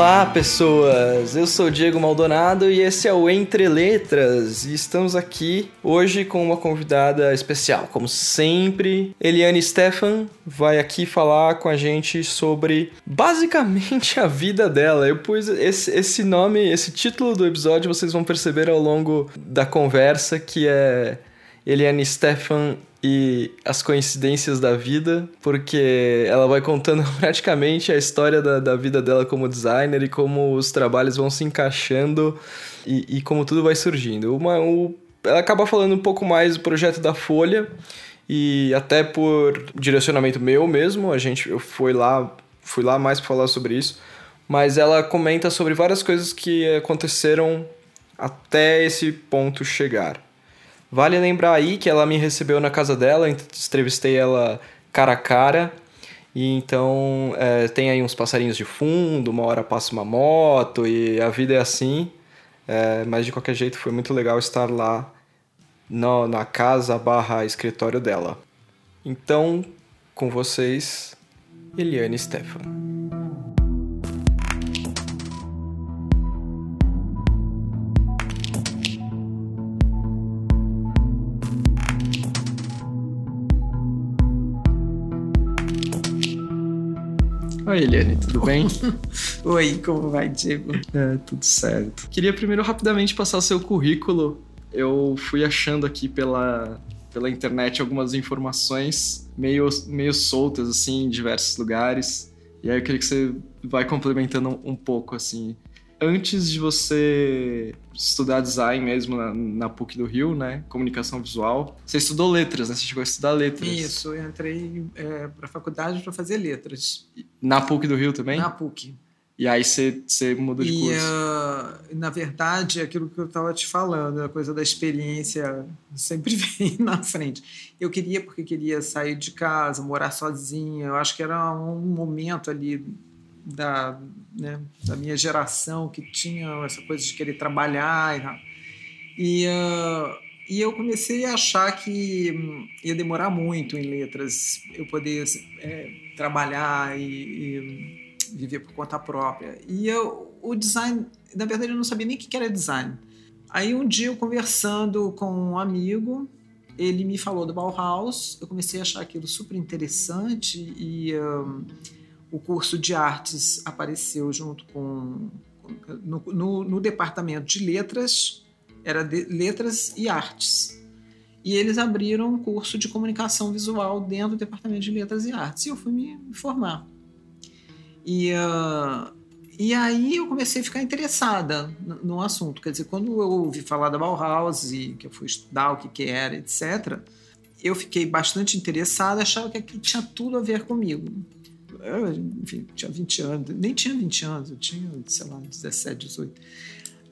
Olá, pessoas! Eu sou Diego Maldonado e esse é o Entre Letras. E estamos aqui hoje com uma convidada especial. Como sempre, Eliane Stefan vai aqui falar com a gente sobre basicamente a vida dela. Eu pus esse, esse nome, esse título do episódio, vocês vão perceber ao longo da conversa que é Eliane Stefan e as coincidências da vida, porque ela vai contando praticamente a história da, da vida dela como designer e como os trabalhos vão se encaixando e, e como tudo vai surgindo. Uma, o, ela acaba falando um pouco mais do projeto da Folha e até por direcionamento meu mesmo, a gente eu fui lá, fui lá mais para falar sobre isso, mas ela comenta sobre várias coisas que aconteceram até esse ponto chegar. Vale lembrar aí que ela me recebeu na casa dela, entrevistei ela cara a cara. E então é, tem aí uns passarinhos de fundo, uma hora passa uma moto e a vida é assim. É, mas de qualquer jeito foi muito legal estar lá no, na casa barra escritório dela. Então, com vocês, Eliane Stefan. Oi, Eliane, tudo bem? Oi, como vai, Diego? É, tudo certo. Queria primeiro rapidamente passar o seu currículo. Eu fui achando aqui pela, pela internet algumas informações meio, meio soltas, assim, em diversos lugares. E aí eu queria que você vai complementando um pouco, assim, antes de você estudar design mesmo na, na, PUC do Rio, né? Comunicação visual, você estudou letras, né? Você chegou a estudar letras. Isso, eu entrei é, para a faculdade para fazer letras. Na PUC do Rio também? Na PUC. E aí você, você mudou de e, curso? Uh, na verdade, aquilo que eu estava te falando, a coisa da experiência sempre vem na frente. Eu queria porque queria sair de casa, morar sozinha. Eu acho que era um momento ali da, né, da minha geração que tinha essa coisa de querer trabalhar e uh, e eu comecei a achar que hum, ia demorar muito em letras eu poder é, trabalhar e, e, viver por conta própria. E eu, o design, na verdade, eu não sabia nem o que era design. Aí um dia eu conversando com um amigo, ele me falou do Bauhaus, eu comecei a achar aquilo super interessante e. Uh, o curso de artes apareceu junto com. No, no, no departamento de letras, era de, letras e artes. E eles abriram um curso de comunicação visual dentro do departamento de letras e artes. E eu fui me formar. E, uh, e aí eu comecei a ficar interessada no, no, assunto. Quer dizer, quando eu ouvi falar da Bauhaus e que eu fui estudar o que, que era, etc., eu fiquei bastante interessada, achava que aquilo tinha tudo a ver comigo eu, enfim, tinha 20 anos, nem tinha 20 anos, eu tinha, sei lá, 17, 18.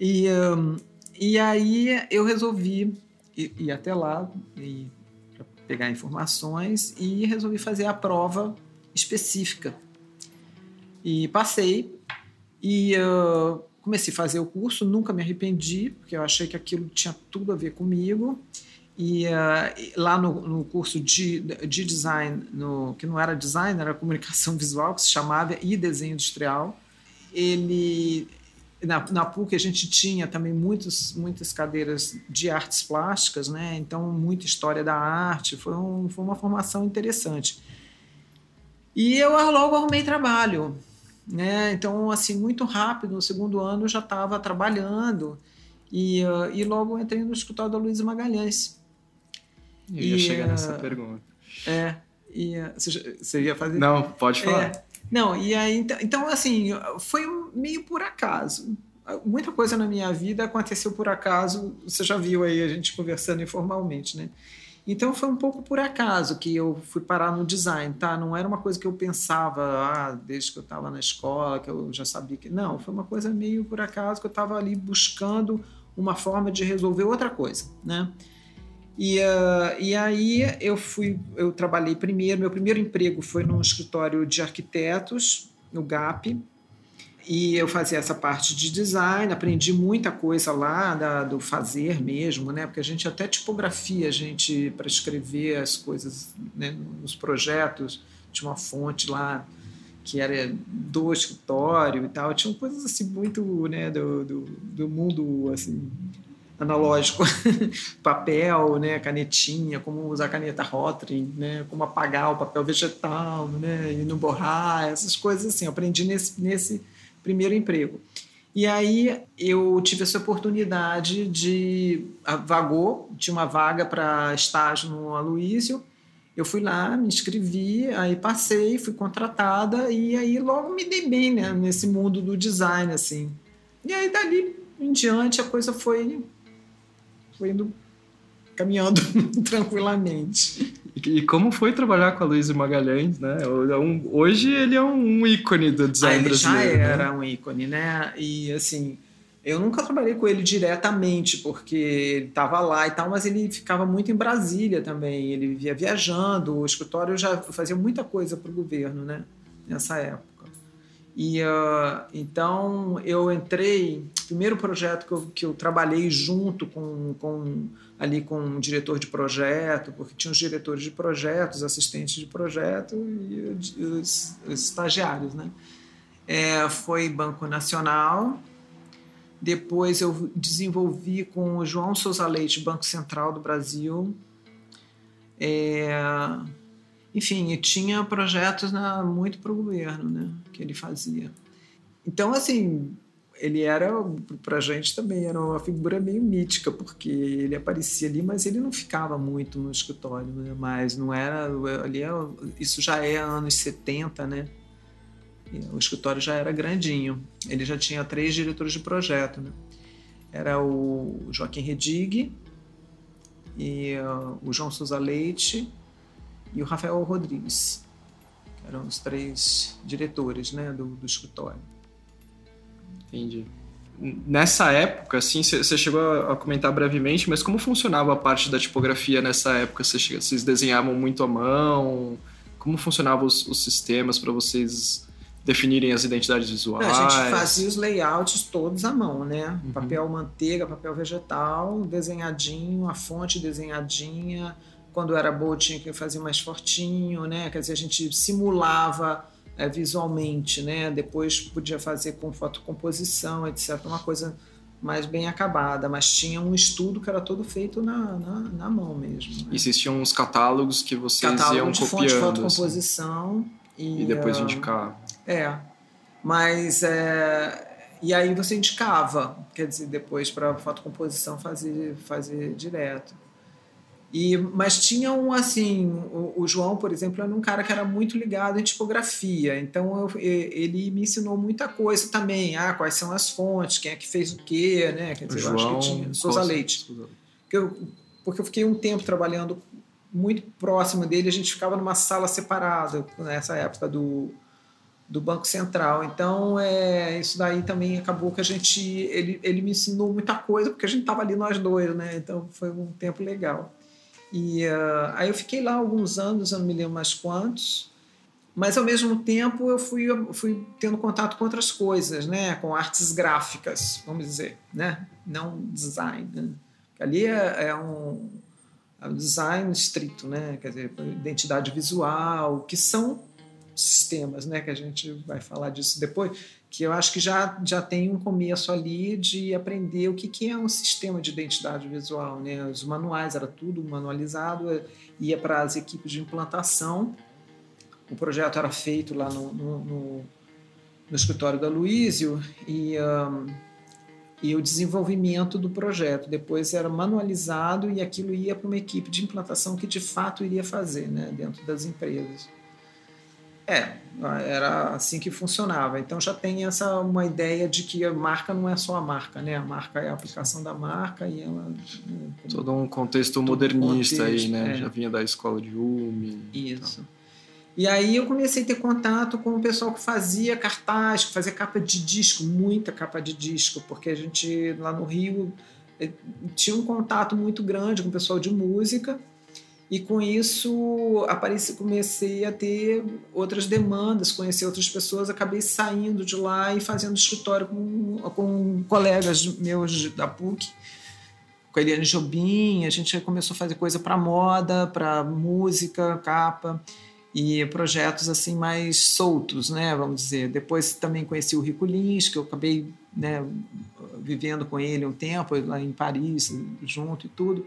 E, um, e aí eu resolvi ir, ir até lá e pegar informações e resolvi fazer a prova específica. E passei e uh, comecei a fazer o curso, nunca me arrependi, porque eu achei que aquilo tinha tudo a ver comigo. E uh, lá no, no, curso de, de design, no, que não era design, era comunicação visual, que se chamava e desenho industrial, ele na, na PUC a gente tinha também muitos, muitas cadeiras de artes plásticas, né? então muita história da arte, foi, um, foi uma formação interessante. E eu logo arrumei trabalho, né? então assim, muito rápido, no segundo ano eu já estava trabalhando, e, uh, e logo entrei no escritório da Luísa Magalhães, eu ia e, chegar nessa uh, pergunta. É, e uh, você ia fazer? Não, pode falar. É, não, e aí, então, então, assim, foi meio por acaso. Muita coisa na minha vida aconteceu por acaso, você já viu aí a gente conversando informalmente, né? Então foi um pouco por acaso que eu fui parar no design, tá? Não era uma coisa que eu pensava ah, desde que eu estava na escola, que eu já sabia que. Não, foi uma coisa meio por acaso que eu estava ali buscando uma forma de resolver outra coisa, né? E, uh, e aí eu fui, eu trabalhei primeiro, meu primeiro emprego foi num escritório de arquitetos, no GAP, e eu fazia essa parte de design, aprendi muita coisa lá da, do fazer mesmo, né? Porque a gente até tipografia, a gente para escrever as coisas né, nos projetos, tinha uma fonte lá que era do escritório e tal. Tinham coisas assim muito né, do, do, do mundo assim, analógico, papel, né, canetinha, como usar caneta Rotring, né, como apagar o papel vegetal, né, e não borrar, essas coisas assim. Eu aprendi nesse, nesse primeiro emprego. E aí eu tive essa oportunidade de vagou, tinha uma vaga para estágio no Aloísio. Eu fui lá, me inscrevi, aí passei, fui contratada e aí logo me dei bem, né, nesse mundo do design assim. E aí dali em diante a coisa foi foi indo caminhando tranquilamente. E como foi trabalhar com a Luísa Magalhães, né? É hoje ele é um ícone do design ah, ele brasileiro. Ele já era né? um ícone, né? E assim, eu nunca trabalhei com ele diretamente, porque ele estava lá e tal, mas ele ficava muito em Brasília também. Ele vivia viajando, o escritório já fazia muita coisa para o governo, né? Nessa época. E uh, então eu entrei, primeiro projeto que eu, que eu trabalhei junto com, com ali com um diretor de projeto, porque tinha os diretores de projetos, assistentes de projeto e os, os estagiários, né? É, foi Banco Nacional. Depois eu desenvolvi com o João Souza Leite, Banco Central do Brasil. É, enfim, tinha projetos né, muito para o governo, né, que ele fazia. Então, assim, ele era, para a gente também, era uma figura meio mítica, porque ele aparecia ali, mas ele não ficava muito no escritório, né, mas não era, ali é, isso já é anos 70, né, o escritório já era grandinho, ele já tinha três diretores de projeto, né, era o Joaquim Redig, e uh, o João Souza Leite e o Rafael Rodrigues, que eram os três diretores né, do, do escritório. Entendi. Nessa época, assim, você chegou a comentar brevemente, mas como funcionava a parte da tipografia nessa época? Vocês desenhavam muito à mão? Como funcionavam os, os sistemas para vocês definirem as identidades visuais? A gente fazia os layouts todos à mão, né? Uhum. Papel manteiga, papel vegetal, desenhadinho, a fonte desenhadinha, quando era boa tinha que fazer mais fortinho, né? Quer dizer, a gente simulava é, visualmente, né? Depois podia fazer com fotocomposição, etc. Uma coisa mais bem acabada, mas tinha um estudo que era todo feito na, na, na mão mesmo. Né? Existiam uns catálogos que vocês Catálogo iam de copiando. Fonte, assim. fotocomposição assim. e, e depois uh, indicar. É, mas é, e aí você indicava, quer dizer, depois para fotocomposição fazer fazer direto. E, mas tinha um assim, o, o, João, por exemplo, era um cara que era muito ligado em tipografia, então eu, ele me ensinou muita coisa também, ah, quais são as fontes, quem é que fez o quê, né? Quer dizer, João, eu acho que tinha Souza Leite. Porque eu, porque eu fiquei um tempo trabalhando muito próximo dele, a gente ficava numa sala separada nessa época do, do Banco Central. Então, é, isso daí também acabou que a gente. Ele, ele me ensinou muita coisa, porque a gente estava ali nós dois, né? Então, foi um tempo legal. E uh, aí eu fiquei lá alguns anos, eu não me lembro mais quantos, mas ao mesmo tempo eu fui, fui tendo contato com outras coisas, né? com artes gráficas, vamos dizer, né? não design. Né? Ali é, é, um, é um design estrito, né? quer dizer, identidade visual, que são sistemas, né? que a gente vai falar disso depois que eu acho que já, já tem um começo ali de aprender o que, que é um sistema de identidade visual. Né? Os manuais, era tudo manualizado, é, ia para as equipes de implantação. O projeto era feito lá no, no, no, no escritório da Luísio e, um, e o desenvolvimento do projeto. Depois era manualizado e aquilo ia para uma equipe de implantação que de fato iria fazer né, dentro das empresas. É, era assim que funcionava. Então já tem essa uma ideia de que a marca não é só a marca, né? A marca é a aplicação da marca e ela né, todo um contexto modernista contexto, aí, né? É. Já vinha da escola de Umi. Isso. E aí eu comecei a ter contato com o pessoal que fazia cartaz, que fazia capa de disco, muita capa de disco, porque a gente lá no Rio eh, tinha um contato muito grande com o pessoal de música e com isso apareci, comecei a ter outras demandas, conhecer outras pessoas, acabei saindo de lá e fazendo escritório com, com colegas meus da PUC, com a Eliane Jobim, a gente começou a fazer coisa para moda, para música, capa. e projetos assim mais soltos, né, vamos dizer. Depois também conheci o Rico Lins, que eu acabei né, vivendo com ele um tempo lá em Paris, junto e tudo.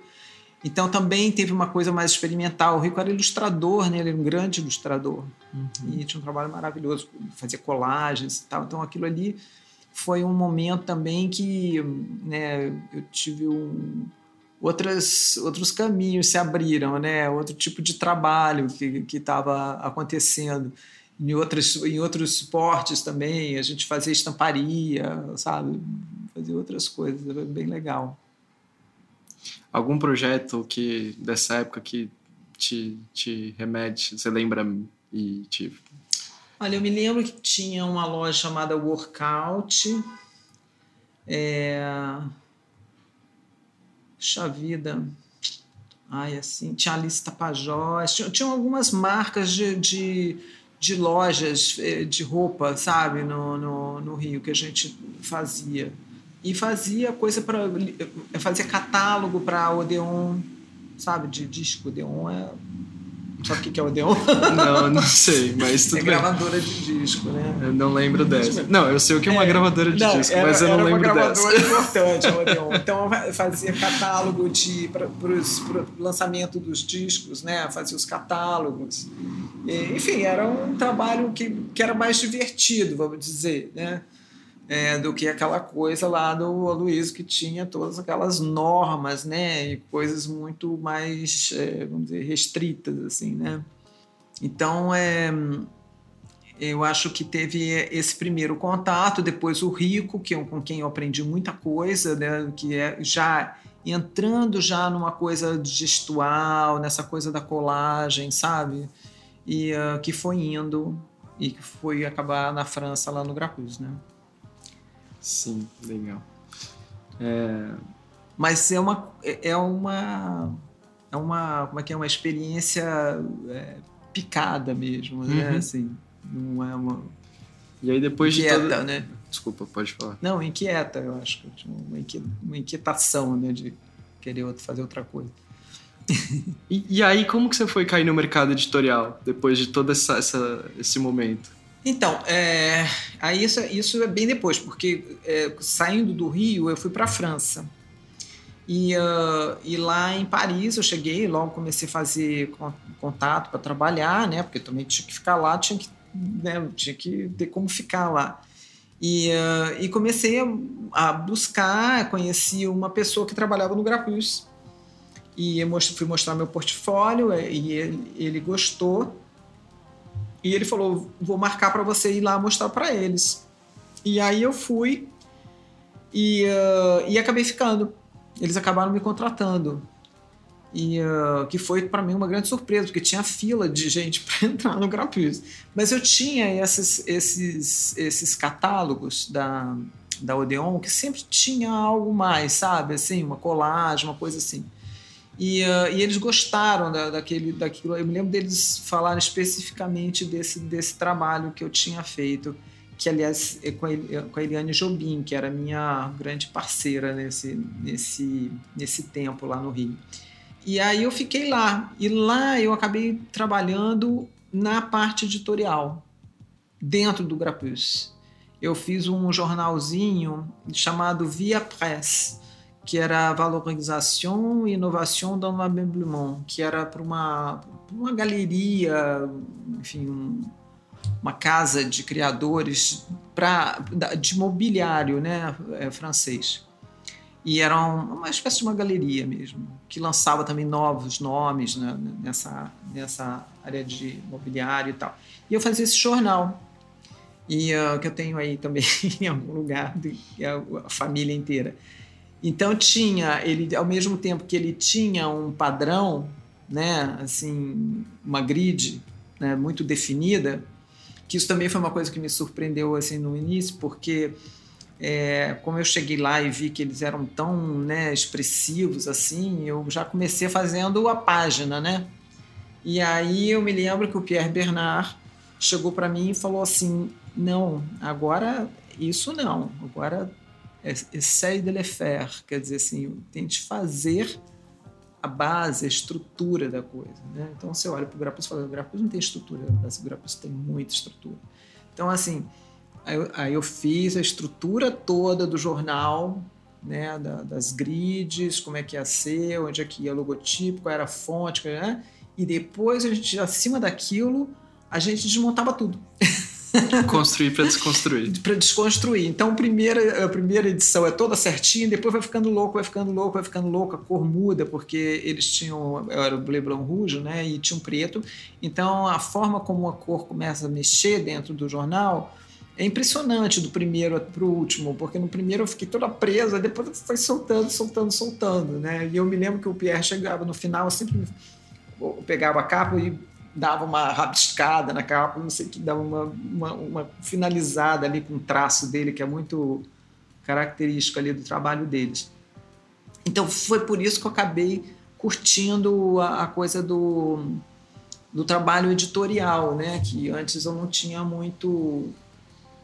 Então também teve uma coisa mais experimental. O Rico era ilustrador, né? ele era um grande ilustrador uhum. e tinha um trabalho maravilhoso, fazia colagens e tal. Então aquilo ali foi um momento também que né, eu tive um, outras, outros caminhos se abriram, né? outro tipo de trabalho que estava acontecendo. Em, outros em outros esportes também, a gente fazia estamparia, sabe? Fazia outras coisas, era bem legal. Algum projeto que dessa época que te, te remete, você lembra e te... Olha, eu me lembro que tinha uma loja chamada Workout, é... Puxa vida. Ai, assim, tinha Alice Tapajós, tinha, tinha algumas marcas de, de, de, lojas eh, de roupa, sabe, no, no, no Rio, que a gente fazia. E fazia coisa para. fazia catálogo para Odeon, sabe, de disco. Odeon é Sabe o que é Odeon? Não, não sei, mas tudo É gravadora de disco, né? Eu não lembro dessa. Não, eu sei o que é uma é, gravadora de não, disco, era, mas eu não lembro dessa. Era uma gravadora importante, Odeon. Então fazia catálogo de para o lançamento dos discos, né? Fazia os catálogos. E, enfim, era um trabalho que, que era mais divertido, vamos dizer, né? É, do que aquela coisa lá do Aloysio que tinha todas aquelas normas, né, e coisas muito mais, é, vamos dizer, restritas, assim, né. Então, é, eu acho que teve esse primeiro contato, depois o Rico, que com quem eu aprendi muita coisa, né, que é já entrando já numa coisa gestual, nessa coisa da colagem, sabe? E uh, que foi indo e que foi acabar na França lá no Grapus, né? Sim, legal. É... Mas é uma, é uma, é uma, como é que é, uma experiência é, picada mesmo, né? Uhum. Assim, não é uma... E aí depois inquieta, de toda... né? Desculpa, pode falar. Não, inquieta, eu acho. Uma inquietação, né? De querer fazer outra coisa. e, e, aí, como que você foi cair no mercado editorial depois de todo essa, essa esse momento? Então, é, aí isso, isso, é bem depois, porque é, saindo do Rio eu fui para a França. E, uh, e, lá em Paris eu cheguei, logo comecei a fazer contato para trabalhar, né? Porque também tinha que ficar lá, tinha que, né, tinha que ter como ficar lá. E, uh, e comecei a, a, buscar, conheci uma pessoa que trabalhava no Grapus. E eu fui mostrar meu portfólio e ele, ele gostou e ele falou: vou marcar para você ir lá mostrar para eles. E aí eu fui e, uh, e acabei ficando. Eles acabaram me contratando. E uh, que foi para mim uma grande surpresa, porque tinha fila de gente para entrar no Grapus. Mas eu tinha esses, esses, esses catálogos da, da Odeon que sempre tinha algo mais, sabe? Assim, uma colagem, uma coisa assim. E, uh, e eles gostaram da, daquele, daquilo. Eu me lembro deles falarem especificamente desse, desse trabalho que eu tinha feito, que aliás é com a, é com a Eliane Jobim, que era minha grande parceira nesse, nesse, nesse tempo lá no Rio. E aí eu fiquei lá. E lá eu acabei trabalhando na parte editorial, dentro do Grapus. Eu fiz um jornalzinho chamado Via Press, que era valorização e inovação do ameublement, que era para uma, uma galeria, enfim, um, uma casa de criadores pra, de mobiliário né, é, francês. E era uma espécie de uma galeria mesmo, que lançava também novos nomes né, nessa, nessa área de mobiliário e tal. E eu fazia esse jornal, e uh, que eu tenho aí também em algum lugar, de, a família inteira. Então tinha ele ao mesmo tempo que ele tinha um padrão, né, assim, uma grid, né, muito definida, que isso também foi uma coisa que me surpreendeu assim no início, porque é, como eu cheguei lá e vi que eles eram tão né, expressivos assim, eu já comecei fazendo a página, né? E aí eu me lembro que o Pierre Bernard chegou para mim e falou assim: não, agora isso não, agora essaye de le faire, quer dizer assim, tente fazer a base, a estrutura da coisa. Né? Então você olha para o Grapus e fala: o não tem estrutura, o Grapus tem muita estrutura. Então, assim, aí eu, aí eu fiz a estrutura toda do jornal, né, da, das grids, como é que ia ser, onde é que ia logotipo, qual era a fonte, né? e depois a gente, acima daquilo, a gente desmontava tudo. Construir para desconstruir. para desconstruir. Então, a primeira, a primeira edição é toda certinha, depois vai ficando louco, vai ficando louco, vai ficando louco, a cor muda, porque eles tinham, era o Bleu Blanc Rouge, né, e tinha um preto. Então, a forma como a cor começa a mexer dentro do jornal é impressionante do primeiro para o último, porque no primeiro eu fiquei toda presa, depois foi soltando, soltando, soltando, né? E eu me lembro que o Pierre chegava no final, eu sempre pegava a capa e dava uma rabiscada na capa, não sei o que, dava uma, uma, uma, finalizada ali com o traço dele, que é muito característico ali do trabalho deles. Então foi por isso que eu acabei curtindo a, a coisa do, do trabalho editorial, né? que antes eu não tinha muito.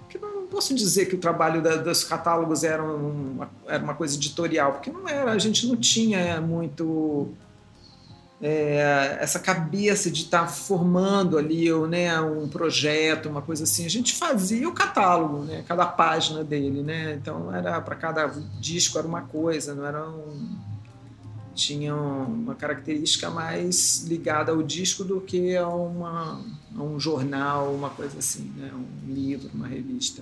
Que não posso dizer que o trabalho da, dos catálogos era uma, era uma coisa editorial, porque não era, a gente não tinha muito é, essa cabeça de estar tá formando ali né, um projeto, uma coisa assim. A gente fazia o catálogo, né, cada página dele, né? Então era para cada disco era uma coisa, não era um, tinha uma característica mais ligada ao disco do que a, uma, a um jornal, uma coisa assim, né, um livro, uma revista.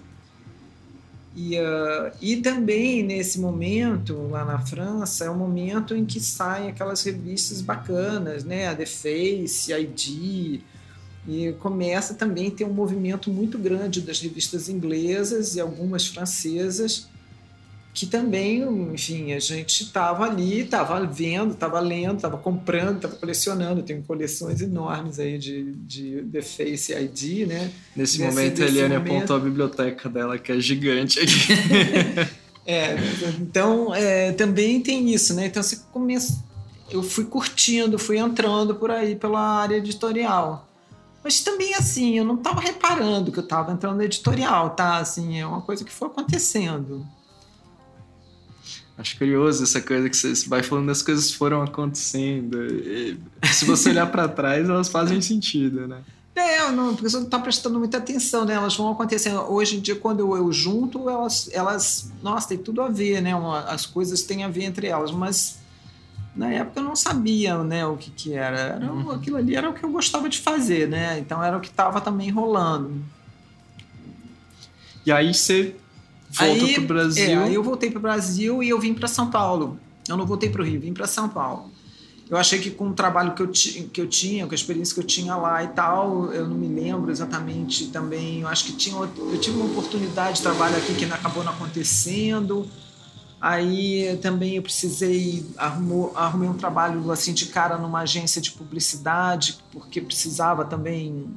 E, uh, e também nesse momento, lá na França, é o momento em que saem aquelas revistas bacanas, né? A The Face, a ID, e começa também a ter um movimento muito grande das revistas inglesas e algumas francesas que também, enfim, a gente estava ali, estava vendo, estava lendo, estava comprando, estava colecionando. Tenho coleções enormes aí de, de The Face ID, né? Nesse, momento, a Eliane momento... apontou a biblioteca dela, que é gigante aqui. é, então, é, também tem isso, né? Então, você começa... Eu fui curtindo, fui entrando por aí pela área editorial. Mas também, assim, eu não estava reparando que eu estava entrando no editorial, tá? Assim, é uma coisa que foi acontecendo. Acho curioso essa coisa que você vai falando as coisas foram acontecendo. E, se você olhar para trás, elas fazem sentido, né? É, não, porque você não está prestando muita atenção, né? Elas vão acontecendo. Hoje em dia, quando eu, eu junto, elas, elas. Nossa, tem tudo a ver, né? Uma, as coisas têm a ver entre elas, mas na época eu não sabia né, o que, que era. era uhum. Aquilo ali era o que eu gostava de fazer, né? Então era o que estava também rolando. E aí você Volta para o Brasil. É, aí eu voltei para o Brasil e eu vim para São Paulo. Eu não voltei para o Rio, vim para São Paulo. Eu achei que com o trabalho que eu, que eu tinha, com a experiência que eu tinha lá e tal, eu não me lembro exatamente também. Eu acho que tinha, eu tive uma oportunidade de trabalho aqui que acabou não acontecendo. Aí também eu precisei arrumou, arrumei um trabalho assim de cara numa agência de publicidade porque precisava também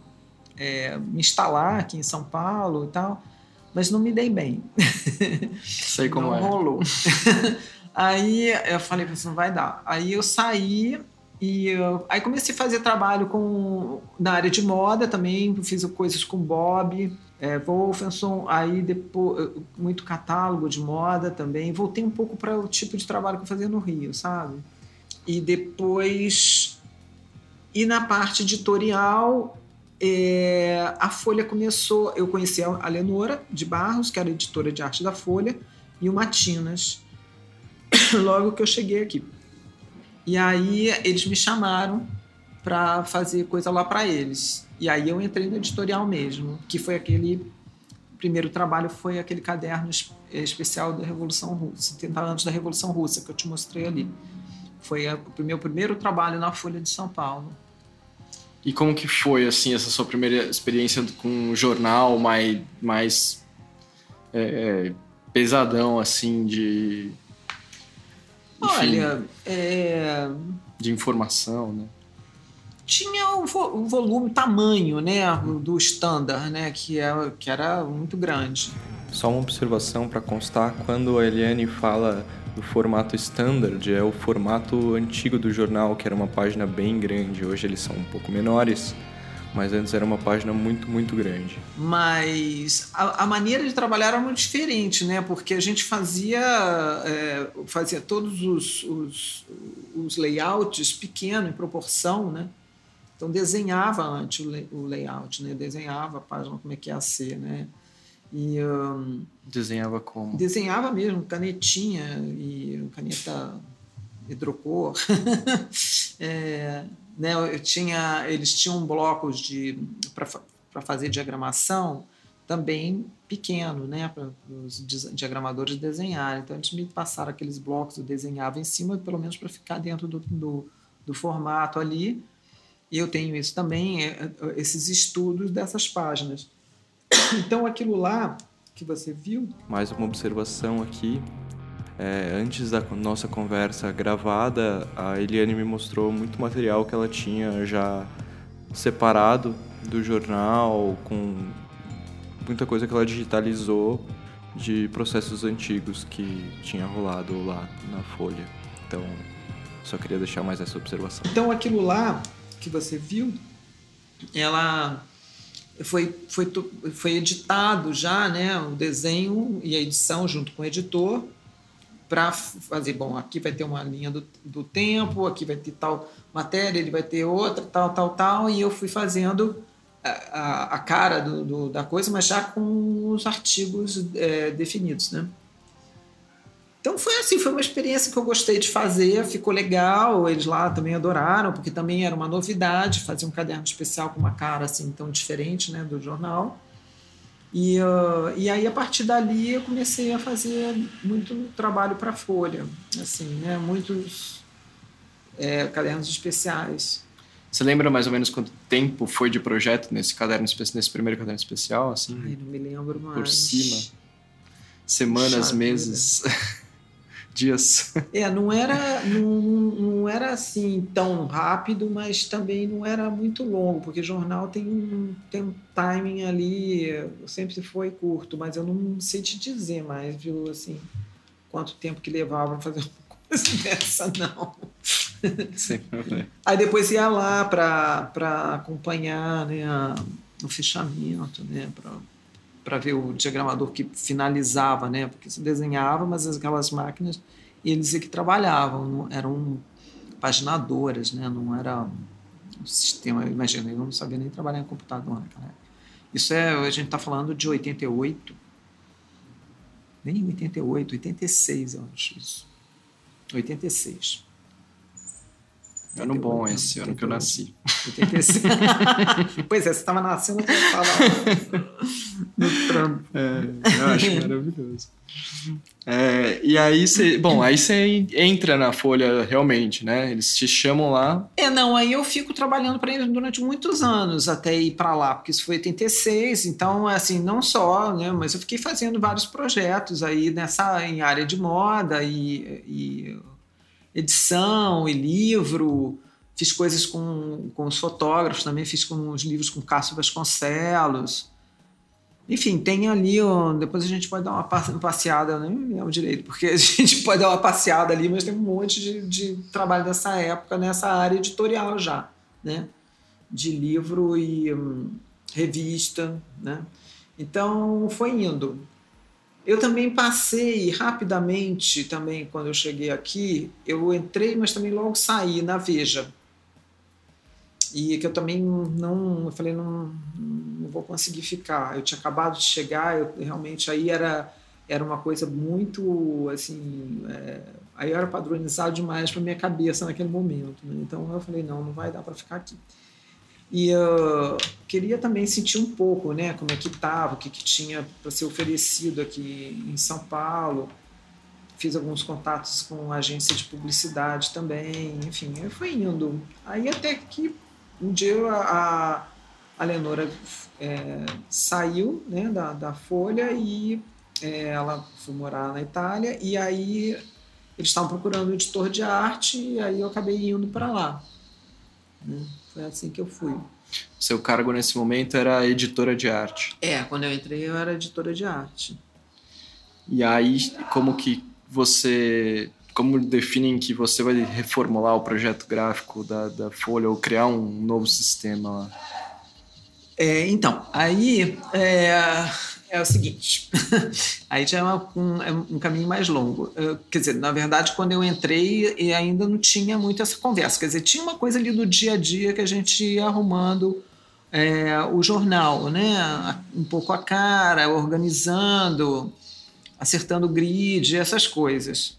é, me instalar aqui em São Paulo e tal mas não me dei bem. Sei como não é. rolou. aí eu falei, não vai dar. Aí eu saí e eu, aí comecei a fazer trabalho com na área de moda também, fiz coisas com Bob, é, Wolfenson, aí depois muito catálogo de moda também. Voltei um pouco para o tipo de trabalho que eu fazia no Rio, sabe? E depois e na parte editorial é, a Folha começou. Eu conheci a Lenora de Barros, que era editora de arte da Folha, e o Matinas, logo que eu cheguei aqui. E aí eles me chamaram para fazer coisa lá para eles. E aí eu entrei no editorial mesmo, que foi aquele primeiro trabalho foi aquele caderno especial da Revolução Russa, 70 anos da Revolução Russa que eu te mostrei ali. Foi o meu primeiro trabalho na Folha de São Paulo. E como que foi, assim, essa sua primeira experiência com um jornal mais, mais é, é pesadão, assim, de... Enfim, Olha, é... De informação, né? Tinha o, vo o volume, tamanho, né, do standard, né, que, é, que era muito grande. Só uma observação para constar, quando a Eliane fala do formato standard, é o formato antigo do jornal, que era uma página bem grande. Hoje eles são um pouco menores, Mas antes era uma página muito, muito grande. Mas a, a maneira de trabalhar era muito diferente, né? Porque a gente fazia, é, fazia todos os, os, os layouts pequeno em proporção, né? Então desenhava antes o layout, né? Desenhava a página como é que ia ser, né? E um, desenhava como? Desenhava mesmo, canetinha e caneta hidrocor. é, né, eu tinha, eles tinham blocos de para fazer diagramação também pequeno, né, para os diagramadores desenharem. Então eles me passaram aqueles blocos, eu desenhava em cima, pelo menos para ficar dentro do, do, do formato ali. E eu tenho isso também, é, é, esses estudos dessas páginas. Então aquilo lá que você viu. Mais uma observação aqui. É, antes da nossa conversa gravada, a Eliane me mostrou muito material que ela tinha já separado do jornal, com muita coisa que ela digitalizou de processos antigos que tinha rolado lá na Folha. Então, só queria deixar mais essa observação. Então, aquilo lá que você viu, ela foi, foi, foi editado já, né, o desenho e a edição junto com o editor para fazer, bom, aqui vai ter uma linha do, do tempo, aqui vai ter tal matéria, ele vai ter outra, tal, tal, tal, e eu fui fazendo a, a, a cara do, do, da coisa, mas já com os artigos é, definidos, né? Então foi assim, foi uma experiência que eu gostei de fazer, ficou legal, eles lá também adoraram, porque também era uma novidade fazer um caderno especial com uma cara assim tão diferente, né, do jornal. E, uh, e aí, a partir dali, eu comecei a fazer muito trabalho para a Folha, assim, né? muitos é, cadernos especiais. Você lembra mais ou menos quanto tempo foi de projeto nesse caderno nesse primeiro caderno especial? Assim, Ai, não me lembro mais. Por cima. Semanas, meses. dias. É, não era, não, não era assim tão rápido, mas também não era muito longo, porque jornal tem um, tem um timing ali, sempre foi curto, mas eu não sei te dizer mais, viu, assim, quanto tempo que levava para fazer uma coisa dessa, não. Sim, Aí depois ia lá para acompanhar né, a, o fechamento, né, para ver o diagramador que finalizava, né? Porque se desenhava, mas aquelas máquinas eles é que trabalhavam, eram paginadoras, né? Não era um sistema, imagina, eu não sabia nem trabalhar em computador naquela época. Isso é, a gente está falando de 88, nem 88, 86 eu acho isso. 86. Ano bom esse, 88, ano que eu nasci. 86. pois é, você estava nascendo quando estava no trampo. É, eu acho maravilhoso. É, e aí você. Bom, aí você entra na Folha realmente, né? Eles te chamam lá. É, não, aí eu fico trabalhando para eles durante muitos anos até ir para lá, porque isso foi 86, então, assim, não só, né? Mas eu fiquei fazendo vários projetos aí nessa, em área de moda e, e edição e livro. Fiz coisas com, com os fotógrafos também, fiz com os livros com Cássio Vasconcelos. Enfim, tem ali, depois a gente pode dar uma passeada, eu nem me lembro direito, porque a gente pode dar uma passeada ali, mas tem um monte de, de trabalho dessa época, nessa área editorial já, né? De livro e hum, revista, né? Então, foi indo. Eu também passei rapidamente, também quando eu cheguei aqui, eu entrei, mas também logo saí na Veja. E que eu também não, eu falei, não, não vou conseguir ficar. Eu tinha acabado de chegar, eu realmente aí era era uma coisa muito assim, é, aí era padronizado demais para minha cabeça naquele momento. Né? Então eu falei não, não vai dar para ficar aqui. E uh, queria também sentir um pouco, né, como é que estava, o que, que tinha para ser oferecido aqui em São Paulo. Fiz alguns contatos com agência de publicidade também, enfim, eu fui indo. Aí até que um dia a, a Lenora é, saiu né, da, da Folha e é, ela foi morar na Itália e aí eles estavam procurando um editor de arte e aí eu acabei indo para lá. Né? Foi assim que eu fui. Seu cargo nesse momento era editora de arte? É, quando eu entrei eu era editora de arte. E aí, como que você como definem que você vai reformular o projeto gráfico da, da Folha ou criar um novo sistema lá? É, então, aí é, é o seguinte, aí já é, uma, um, é, um, caminho mais longo. Eu, quer dizer, na verdade, quando eu entrei, e ainda não tinha muito essa conversa. Quer dizer, tinha uma coisa ali do dia a dia que a gente ia arrumando é, o jornal, né? Um pouco a cara, organizando, acertando o grid, essas coisas.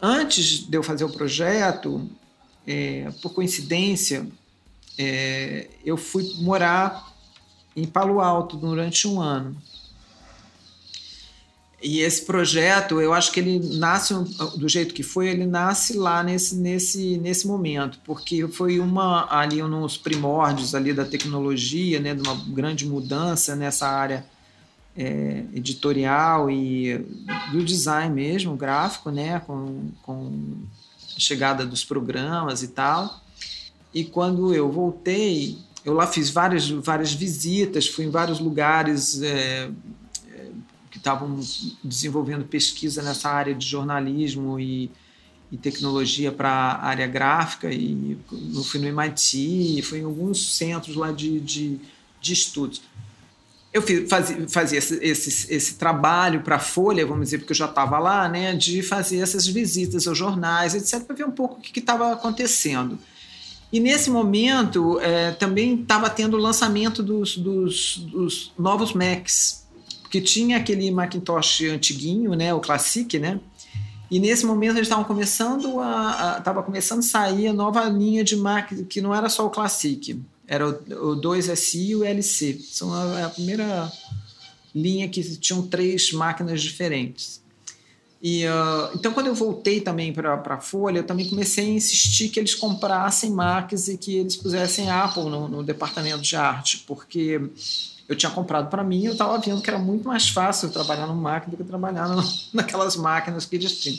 Antes de eu fazer o projeto, é, por coincidência, eu fui morar em Palo Alto durante um ano. E esse projeto, eu acho que ele nasce do jeito que foi, ele nasce lá nesse, nesse, nesse momento, porque foi uma ali nos primórdios ali da tecnologia, né, de uma grande mudança nessa área é, editorial e do design mesmo, gráfico, né, com, com a chegada dos programas e tal. E quando eu voltei, eu lá fiz várias, várias visitas, fui em vários lugares é, que estavam desenvolvendo pesquisa nessa área de jornalismo e, e tecnologia para a área gráfica. E eu fui no MIT, fui em alguns centros lá de, de, de estudos. Eu fiz, fazia, fazia esse, esse, esse trabalho para a Folha, vamos dizer, porque eu já estava lá, né, de fazer essas visitas aos jornais, etc., para ver um pouco o que estava acontecendo. E nesse momento é, também estava tendo o lançamento dos, dos, dos novos Macs porque tinha aquele Macintosh antiguinho, né, o Classic, né? E nesse momento eles estavam começando a, estava começando a sair a nova linha de Mac que não era só o Classic, era o, o 2SI e o LC. São a, a primeira linha que tinham três máquinas diferentes. E, uh, então, quando eu voltei também para a Folha, eu também comecei a insistir que eles comprassem Macs e que eles pusessem Apple no, no departamento de arte, porque eu tinha comprado para mim eu estava vendo que era muito mais fácil trabalhar no Mac do que trabalhar naquelas máquinas que eles tinham.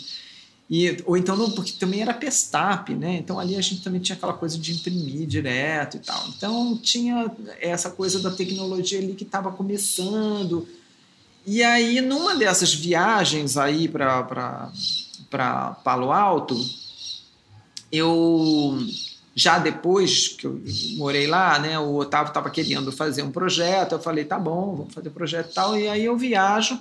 E, ou então, porque também era Pestap, né? Então ali a gente também tinha aquela coisa de imprimir direto e tal. Então tinha essa coisa da tecnologia ali que estava começando. E aí, numa dessas viagens aí para Palo Alto, eu já depois que eu morei lá, né, o Otávio estava querendo fazer um projeto, eu falei, tá bom, vamos fazer projeto e tal, e aí eu viajo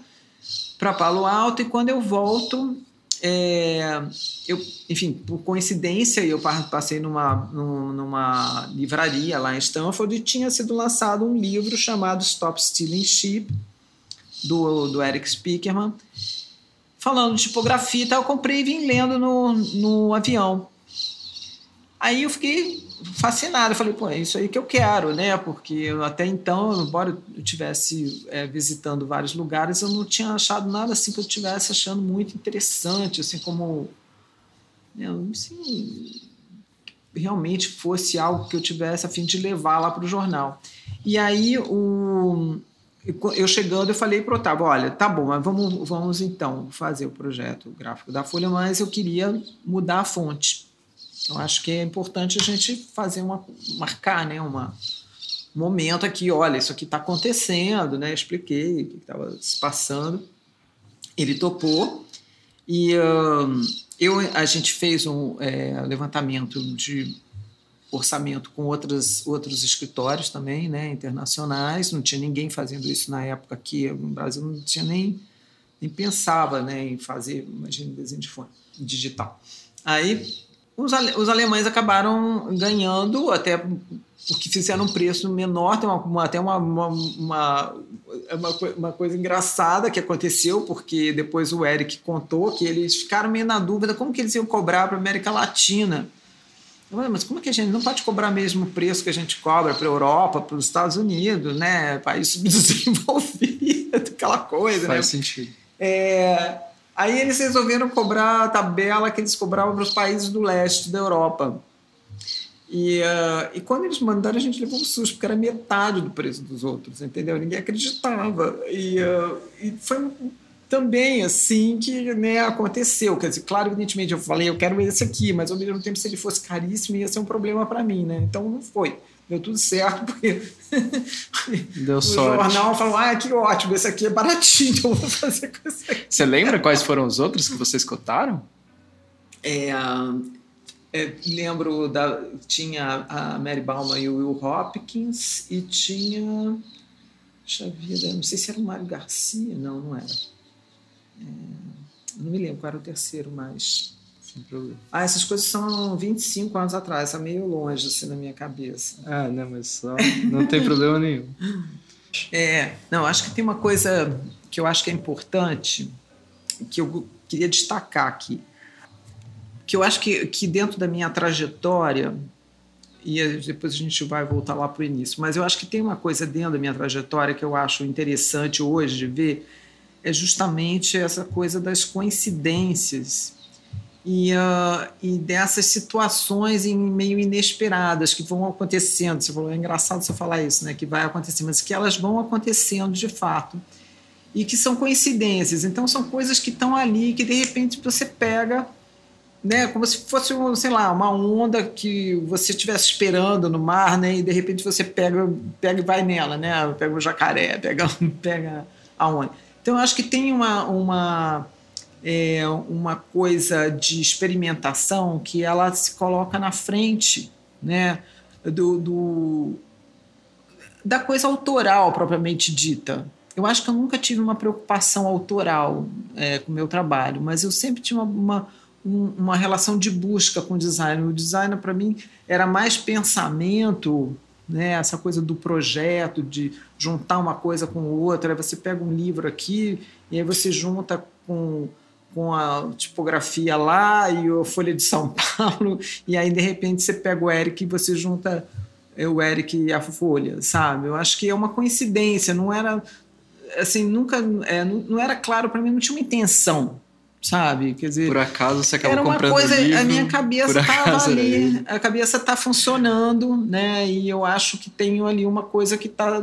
para Palo Alto e quando eu volto, é, eu, enfim, por coincidência, eu passei numa, numa livraria lá em Stanford e tinha sido lançado um livro chamado Stop Stealing Sheep, do, do Eric Spickerman, falando de tipografia e tal. Eu comprei e vim lendo no, no avião. Aí eu fiquei fascinado, falei, pô, é isso aí que eu quero, né? Porque eu, até então, embora eu estivesse é, visitando vários lugares, eu não tinha achado nada assim que eu estivesse achando muito interessante, assim como né, assim, realmente fosse algo que eu tivesse a fim de levar lá para o jornal. E aí o, eu chegando, eu falei para o Otávio, olha, tá bom, mas vamos, vamos então fazer o projeto gráfico da Folha, mas eu queria mudar a fonte. Eu acho que é importante a gente fazer uma marcar, né, uma um momento aqui, olha, isso aqui está acontecendo, né? Expliquei o que estava se passando. Ele topou e uh, eu, a gente fez um é, levantamento de orçamento com outras, outros escritórios também, né, internacionais. Não tinha ninguém fazendo isso na época aqui no Brasil, não tinha nem nem pensava, né, em fazer, imagina, desenho de fone digital. Aí os, ale, os alemães acabaram ganhando, até porque fizeram um preço menor, tem uma, até uma, uma, uma, uma, coisa engraçada que aconteceu, porque depois o Eric contou que eles ficaram meio na dúvida como que eles iam cobrar para a América Latina. Falei, mas como é que a gente não pode cobrar mesmo o preço que a gente cobra para a Europa, para os Estados Unidos, né? País subdesenvolvido, aquela coisa, Faz né? sentido. É, Aí eles resolveram cobrar a tabela que eles cobravam para os países do leste da Europa. E, uh, e quando eles mandaram, a gente levou um susto, porque era metade do preço dos outros, entendeu? Ninguém acreditava. E, uh, e foi também assim que né, aconteceu. Quer dizer, claro, evidentemente, eu falei, eu quero esse aqui, mas ao mesmo tempo, se ele fosse caríssimo, ia ser um problema para mim, né? Então não foi deu tudo certo, porque deu o sorte. jornal falou: ah, que ótimo, esse aqui é baratinho, então vou fazer com esse aqui. Você lembra quais foram os outros que vocês cotaram? É, É, lembro da tinha a Mary Bauman e o Will Hopkins e tinha vida, não sei se era o Mário Garcia, não, não era. É, não me lembro qual era o terceiro, mas. Sem problema. Ah, essas coisas são 25 anos atrás, é meio longe assim na minha cabeça. Ah, não, mas só não tem problema nenhum. É, não, acho que tem uma coisa que eu acho que é importante, que eu queria destacar aqui. Que eu acho que, que dentro da minha trajetória, e depois a gente vai voltar lá para o início. Mas eu acho que tem uma coisa dentro da minha trajetória que eu acho interessante hoje de ver, é justamente essa coisa das coincidências e, uh, e dessas situações em meio inesperadas que vão acontecendo. Você falou, é engraçado você falar isso, né? Que vai acontecer, mas que elas vão acontecendo de fato e que são coincidências. Então são coisas que estão ali que de repente você pega né, como se fosse, sei lá, uma onda que você estivesse esperando no mar, né, e de repente você pega, pega e vai nela, né, pega o jacaré, pega, pega a onda. Então, eu acho que tem uma, uma, é, uma coisa de experimentação que ela se coloca na frente, né, do, do da coisa autoral propriamente dita. Eu acho que eu nunca tive uma preocupação autoral é, com o meu trabalho, mas eu sempre tinha uma, uma um, uma relação de busca com o design. O design, para mim, era mais pensamento, né? essa coisa do projeto, de juntar uma coisa com outra. Aí você pega um livro aqui e aí você junta com, com a tipografia lá e a Folha de São Paulo, e aí de repente você pega o Eric e você junta é, o Eric e a Folha, sabe? Eu acho que é uma coincidência, não era assim, nunca é, não era claro para mim, não tinha uma intenção sabe? Quer dizer, por acaso você acabou era uma comprando coisa, livro, a minha cabeça estava ali, a cabeça está funcionando, né? E eu acho que tenho ali uma coisa que está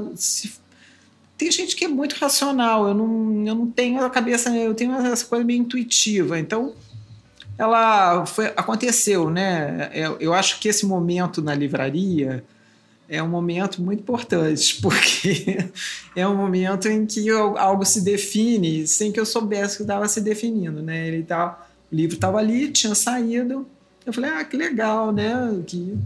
tem gente que é muito racional, eu não, eu não tenho a cabeça, eu tenho essa coisa meio intuitiva, então ela foi aconteceu, né? Eu, é, eu acho que esse momento na livraria é um momento muito importante, porque é um momento em que algo se define sem que eu soubesse que estava se definindo, né? Ele tá, o livro estava ali, tinha saído, eu falei, ah, que legal, né? Que,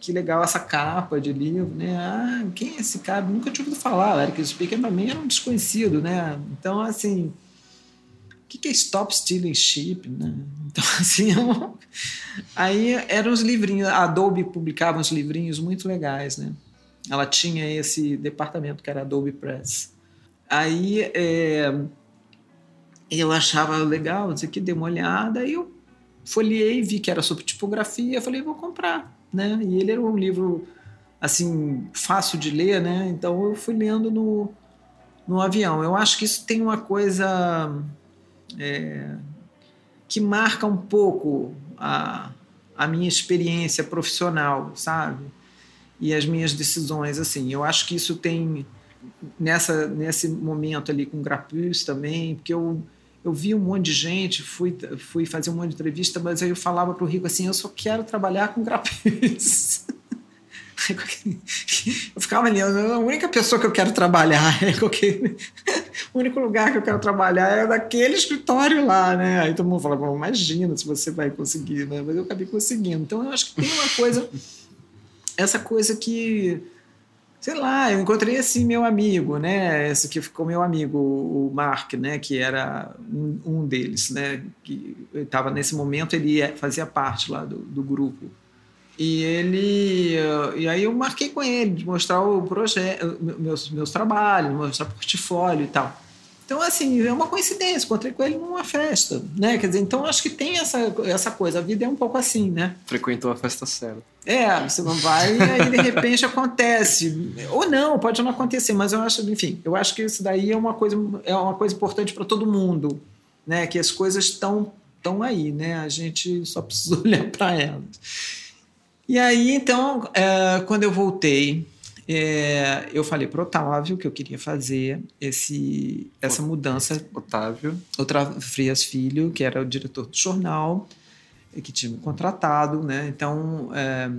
que legal essa capa de livro, né? Ah, quem é esse cara? Nunca tinha ouvido falar, Eric Speaker para mim era um desconhecido, né? Então, assim, o que, que é Stop Stealing Ship, né? Então, assim, eu... aí eram os livrinhos, a Adobe publicava uns livrinhos muito legais, né? Ela tinha esse departamento que era Adobe Press. Aí é... eu achava legal, disse que dei uma olhada, aí eu folhei, vi que era sobre tipografia, falei, vou comprar, né? E ele era um livro, assim, fácil de ler, né? Então eu fui lendo no, no avião. Eu acho que isso tem uma coisa é, que marca um pouco a, a minha experiência profissional, sabe? E as minhas decisões, assim. Eu acho que isso tem nessa nesse momento ali com Grapus também, porque eu eu vi um monte de gente, fui fui fazer um monte de entrevista, mas aí eu falava para o Rico assim, eu só quero trabalhar com Grapus. Eu ficava ali, a única pessoa que eu quero trabalhar é qualquer. O único lugar que eu quero trabalhar é daquele escritório lá, né? Aí todo mundo fala, imagina se você vai conseguir, né? Mas eu acabei conseguindo. Então eu acho que tem uma coisa, essa coisa que, sei lá, eu encontrei assim meu amigo, né? Esse que ficou meu amigo, o Mark, né? Que era um, um deles, né? Que estava nesse momento, ele fazia parte lá do, do grupo. E ele. E aí eu marquei com ele de mostrar o projeto, meus, meus trabalhos, mostrar portfólio e tal. Então, assim, é uma coincidência, encontrei com ele numa festa, né? Quer dizer, então acho que tem essa, essa coisa, a vida é um pouco assim, né? Frequentou a festa certa. É, você não vai e aí de repente acontece. Ou não, pode não acontecer, mas eu acho, enfim, eu acho que isso daí é uma coisa, é uma coisa importante para todo mundo, né? Que as coisas estão estão aí, né? A gente só precisa olhar para elas. E aí, então, é, quando eu voltei, é, eu falei para Otávio que eu queria fazer esse, essa mudança. Otávio. Otávio Frias Filho, que era o diretor do jornal, que tinha me contratado, né? Então, é,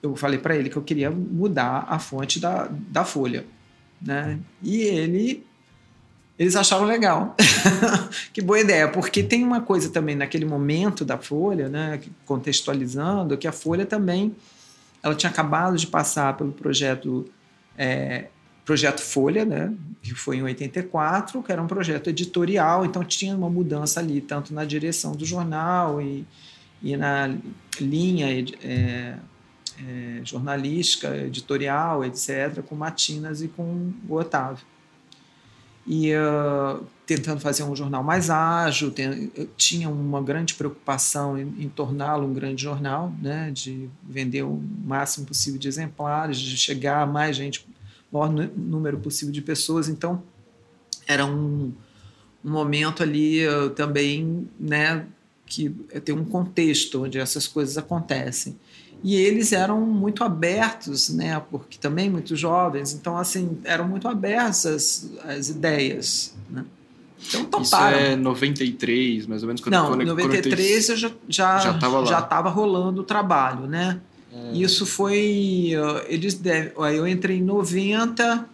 eu falei para ele que eu queria mudar a fonte da, da folha, né? E ele Eles acharam legal. que boa ideia, porque tem uma coisa também naquele momento da Folha, né, contextualizando, que a Folha também ela tinha acabado de passar pelo projeto é, projeto Folha, né, que foi em 84, que era um projeto editorial, então tinha uma mudança ali, tanto na direção do jornal e, e na linha é, é, jornalística, editorial, etc., com Matinas e com o Otávio e uh, tentando fazer um jornal mais ágil, tem, tinha uma grande preocupação em, em torná-lo um grande jornal, né, de vender o máximo possível de exemplares, de chegar a mais gente, maior número possível de pessoas. Então, era um, um momento ali uh, também, né, que tem um contexto onde essas coisas acontecem e eles eram muito abertos, né, porque também muito jovens, então assim eram muito abertos às, às ideias, né? Então toparam. Isso é 93, mais ou menos quando Não, quando, 93 eu já já já estava já tava rolando o trabalho, né? É. Isso foi eles devem, eu entrei em 90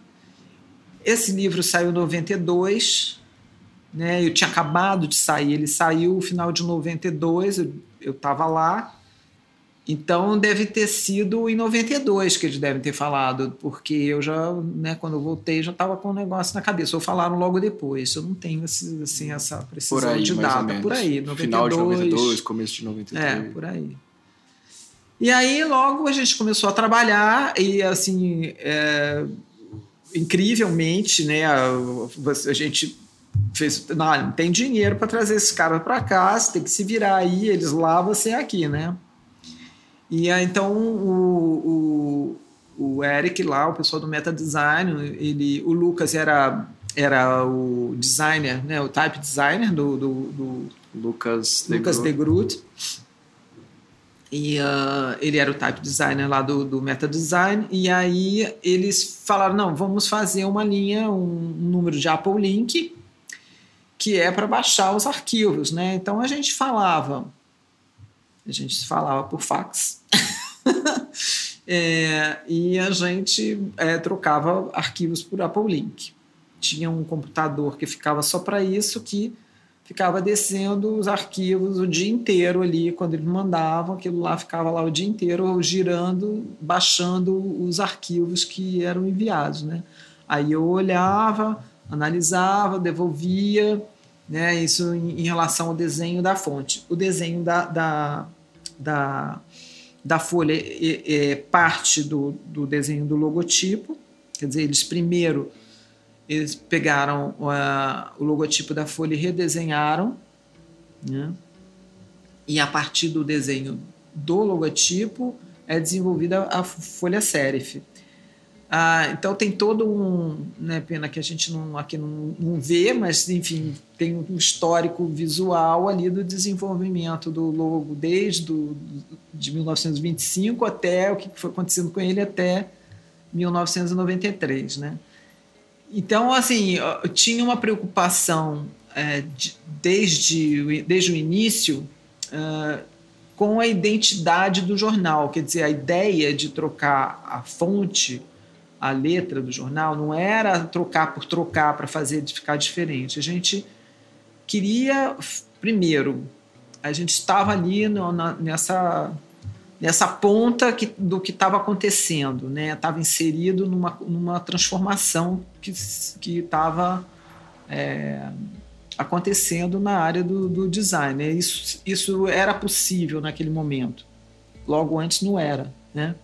esse livro saiu em 92, né? Eu tinha acabado de sair, ele saiu no final de 92, eu estava lá então deve ter sido em 92 que eles devem ter falado, porque eu já, né, quando eu voltei, já estava com o um negócio na cabeça. Ou falaram logo depois. Eu não tenho assim, assim essa precisão aí, de data. Por aí, 92, Final de 92, começo de 93. É, por aí. E aí logo a gente começou a trabalhar e assim, é, incrivelmente, né, a, a gente fez, não, não tem dinheiro para trazer esse cara para cá, você tem que se virar aí, eles lá, você aqui, né? E aí, então o, o, o Eric lá, o pessoal do Meta Design, ele, o Lucas era, era o designer, né, o type designer do, do, do Lucas, Lucas de Groot. E uh, ele era o type designer lá do, do Meta Design. E aí eles falaram: não, vamos fazer uma linha, um, um número de Apple Link, que é para baixar os arquivos. Né? Então a gente falava a gente falava por fax. é, e a gente é, trocava arquivos por Apple Link. Tinha um computador que ficava só para isso, que ficava descendo os arquivos o dia inteiro ali, quando eles mandavam, aquilo lá ficava lá o dia inteiro girando, baixando os arquivos que eram enviados. Né? Aí eu olhava, analisava, devolvia, né? isso em, em relação ao desenho da fonte. O desenho da, da da, da folha é, é parte do, do desenho do logotipo. Quer dizer, eles primeiro eles pegaram uh, o logotipo da folha e redesenharam, né? e a partir do desenho do logotipo é desenvolvida a folha serif. Ah, então tem todo um, né, pena que a gente não, aqui não, não, vê, mas enfim, tem um histórico visual ali do desenvolvimento do logo desde do, de 1925 até o que foi acontecendo com ele até 1993, né? Então, assim, tinha uma preocupação é, de, desde, desde o início uh, com a identidade do jornal, quer dizer, a ideia de trocar a fonte a letra do jornal não era trocar por trocar para fazer ficar diferente. A gente queria, primeiro, a gente estava ali no, na, nessa, nessa ponta que, do que estava acontecendo, né? Estava inserido numa, numa transformação que estava é, acontecendo na área do, do design. Isso, isso era possível naquele momento. Logo antes não era, né?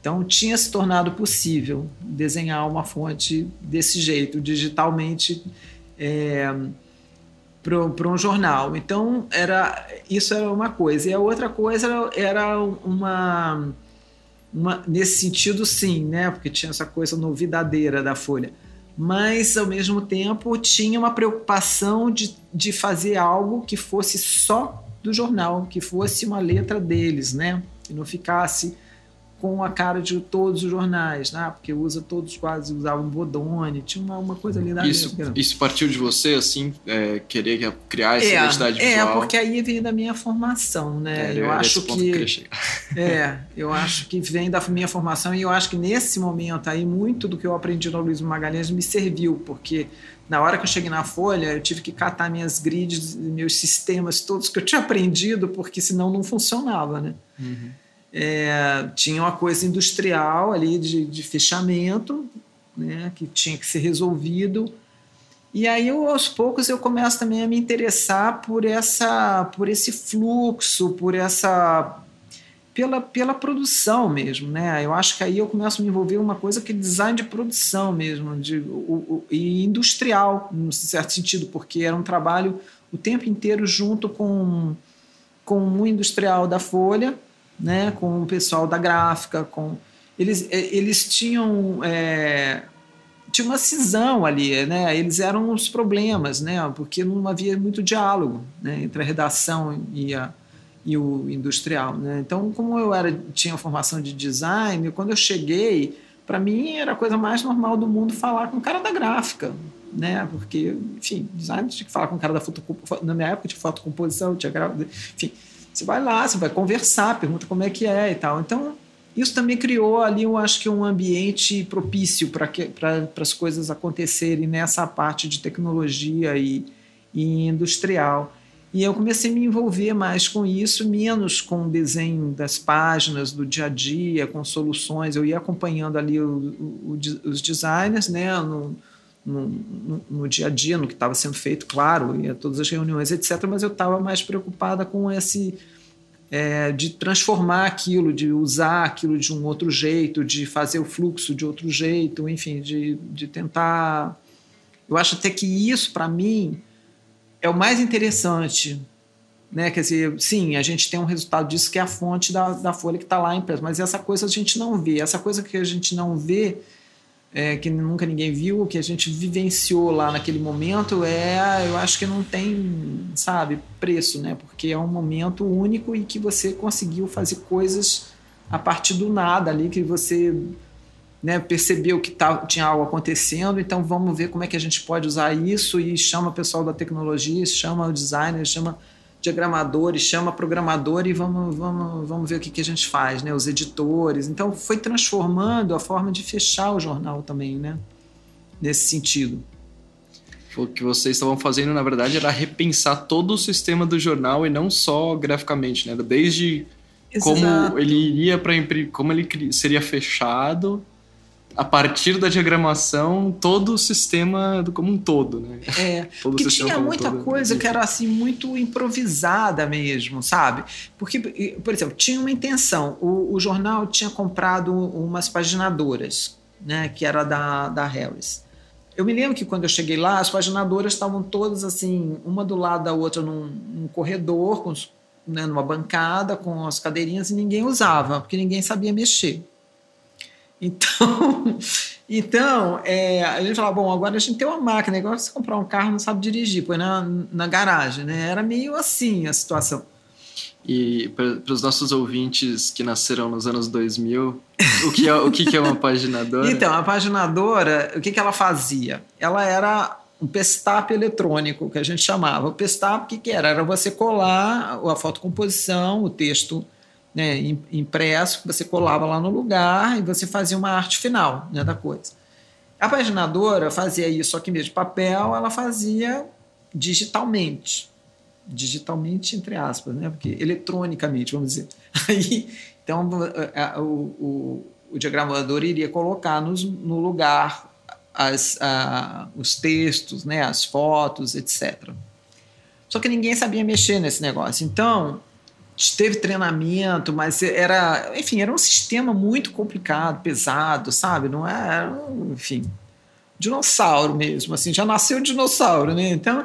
Então, tinha se tornado possível desenhar uma fonte desse jeito, digitalmente, é, para um jornal. Então, era, isso era uma coisa. E a outra coisa era uma, uma. Nesse sentido, sim, né? porque tinha essa coisa novidadeira da Folha. Mas, ao mesmo tempo, tinha uma preocupação de, de fazer algo que fosse só do jornal, que fosse uma letra deles, né? que não ficasse com a cara de todos os jornais, né? porque usa todos quase usavam Bodoni, tinha uma, uma coisa ali da isso, isso partiu de você, assim, é, querer criar essa é, identidade é, visual? É, porque aí vem da minha formação, né? É, eu acho que, que é, eu acho que vem da minha formação e eu acho que nesse momento aí muito do que eu aprendi no Luiz Magalhães me serviu, porque na hora que eu cheguei na Folha, eu tive que catar minhas grids, meus sistemas todos que eu tinha aprendido, porque senão não funcionava, né? Uhum. É, tinha uma coisa industrial ali de, de fechamento, né, que tinha que ser resolvido. E aí, eu, aos poucos, eu começo também a me interessar por essa, por esse fluxo, por essa, pela, pela produção mesmo, né? Eu acho que aí eu começo a me envolver uma coisa que é design de produção mesmo, de, o, o, e industrial, num certo sentido, porque era um trabalho o tempo inteiro junto com, com um industrial da Folha, né, com o pessoal da gráfica, com eles, é, eles tinham é, tinha uma cisão ali, né? Eles eram os problemas, né? Porque não havia muito diálogo né? entre a redação e, a, e o industrial, né? Então, como eu era tinha formação de design, quando eu cheguei, para mim era a coisa mais normal do mundo falar com o cara da gráfica, né? Porque, enfim, design tinha que falar com o cara da foto, na minha época tinha fotocomposição, tinha, enfim, você vai lá, você vai conversar, pergunta como é que é e tal. Então, isso também criou ali, eu acho que um ambiente propício para pra, as coisas acontecerem nessa parte de tecnologia e, e industrial. E eu comecei a me envolver mais com isso, menos com o desenho das páginas, do dia a dia, com soluções. Eu ia acompanhando ali o, o, os designers, né, no, no, no, no, dia a dia, no que estava sendo feito, claro, ia todas as reuniões, etc. Mas eu estava mais preocupada com esse é, de transformar aquilo, de usar aquilo de um outro jeito, de fazer o fluxo de outro jeito, enfim, de, de tentar. Eu acho até que isso, para mim, é o mais interessante. Né? Quer dizer, sim, a gente tem um resultado disso que é a fonte da, da folha que está lá impressa, mas essa coisa a gente não vê. Essa coisa que a gente não vê é, que nunca ninguém viu, que a gente vivenciou lá naquele momento, é, eu acho que não tem, sabe, preço, né? Porque é um momento único e que você conseguiu fazer coisas a partir do nada ali, que você né, percebeu que tá, tinha algo acontecendo, então vamos ver como é que a gente pode usar isso e chama o pessoal da tecnologia, chama o designer, chama diagramadores, chama programador e vamos, vamos, vamos ver o que, que a gente faz, né? Os editores. Então foi transformando a forma de fechar o jornal também, né? Nesse sentido. O que vocês estavam fazendo, na verdade, era repensar todo o sistema do jornal e não só graficamente, né? Desde Exato. como ele iria para como ele seria fechado a partir da diagramação todo o sistema do, como um todo, né? É, todo porque tinha muita todo, coisa que era assim muito improvisada mesmo, sabe? Porque, por exemplo, tinha uma intenção. O, o jornal tinha comprado umas paginadoras, né? Que era da, da Harris. Eu me lembro que quando eu cheguei lá, as paginadoras estavam todas assim, uma do lado da outra num, num corredor, com, né, numa bancada, com as cadeirinhas, e ninguém usava, porque ninguém sabia mexer. Então, então é, a gente falava, bom, agora a gente tem uma máquina, agora você comprar um carro não sabe dirigir, põe na, na garagem, né? Era meio assim a situação. E para os nossos ouvintes que nasceram nos anos 2000, o que é, o que é uma paginadora? então, a paginadora, o que, que ela fazia? Ela era um pestap eletrônico, que a gente chamava. O pestap, o que, que era? Era você colar a fotocomposição, o texto né, impresso, que você colava lá no lugar e você fazia uma arte final né, da coisa. A paginadora fazia isso, em vez de papel, ela fazia digitalmente. Digitalmente, entre aspas, né? Porque eletronicamente, vamos dizer. Aí, então, o, o, o diagramador iria colocar nos, no lugar as, a, os textos, né, as fotos, etc. Só que ninguém sabia mexer nesse negócio. Então, teve treinamento, mas era, enfim, era um sistema muito complicado, pesado, sabe? Não é, enfim, dinossauro mesmo, assim, já nasceu dinossauro, né? Então,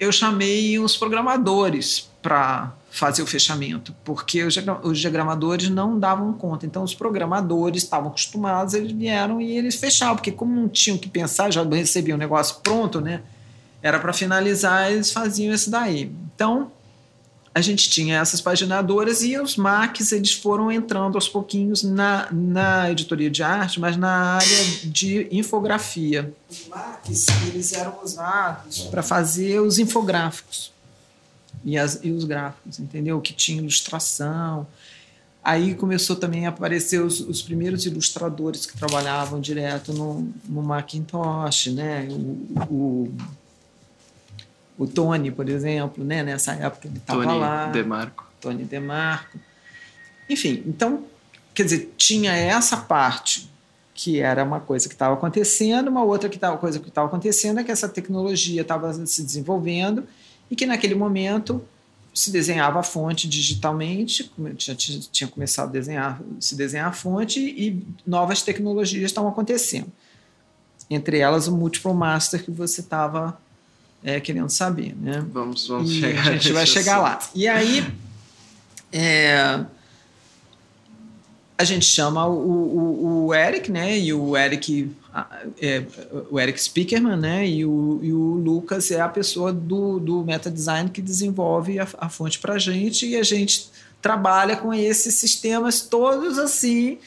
eu chamei os programadores para fazer o fechamento, porque os diagramadores não davam conta. Então, os programadores estavam acostumados, eles vieram e eles fechavam, porque como não tinham que pensar, já recebiam o negócio pronto, né? Era para finalizar, eles faziam isso daí. Então, a gente tinha essas paginadoras e os Macs eles foram entrando aos pouquinhos na, na editoria de arte, mas na área de infografia. Os Macs eles eram usados para fazer os infográficos e, as, e os gráficos, entendeu? Que tinha ilustração. Aí começou também a aparecer os, os primeiros ilustradores que trabalhavam direto no, no Macintosh, né? o, o o Tony, por exemplo, né? nessa época ele estava lá. Tony DeMarco. Tony DeMarco. Enfim, então, quer dizer, tinha essa parte que era uma coisa que estava acontecendo, uma outra que tava, coisa que estava acontecendo é que essa tecnologia estava se desenvolvendo e que naquele momento se desenhava a fonte digitalmente, já tinha começado a desenhar, se desenhar a fonte e novas tecnologias estavam acontecendo. Entre elas o Multiple Master que você estava é, querendo saber, né? Vamos, vamos e chegar. A gente vai chegar lá. E aí é, a gente chama o, o, o, Eric, né? E o Eric, é, o Eric Speakerman, né? E o, e o Lucas é a pessoa do, do meta design que desenvolve a, a fonte para a gente e a gente trabalha com esses sistemas todos assim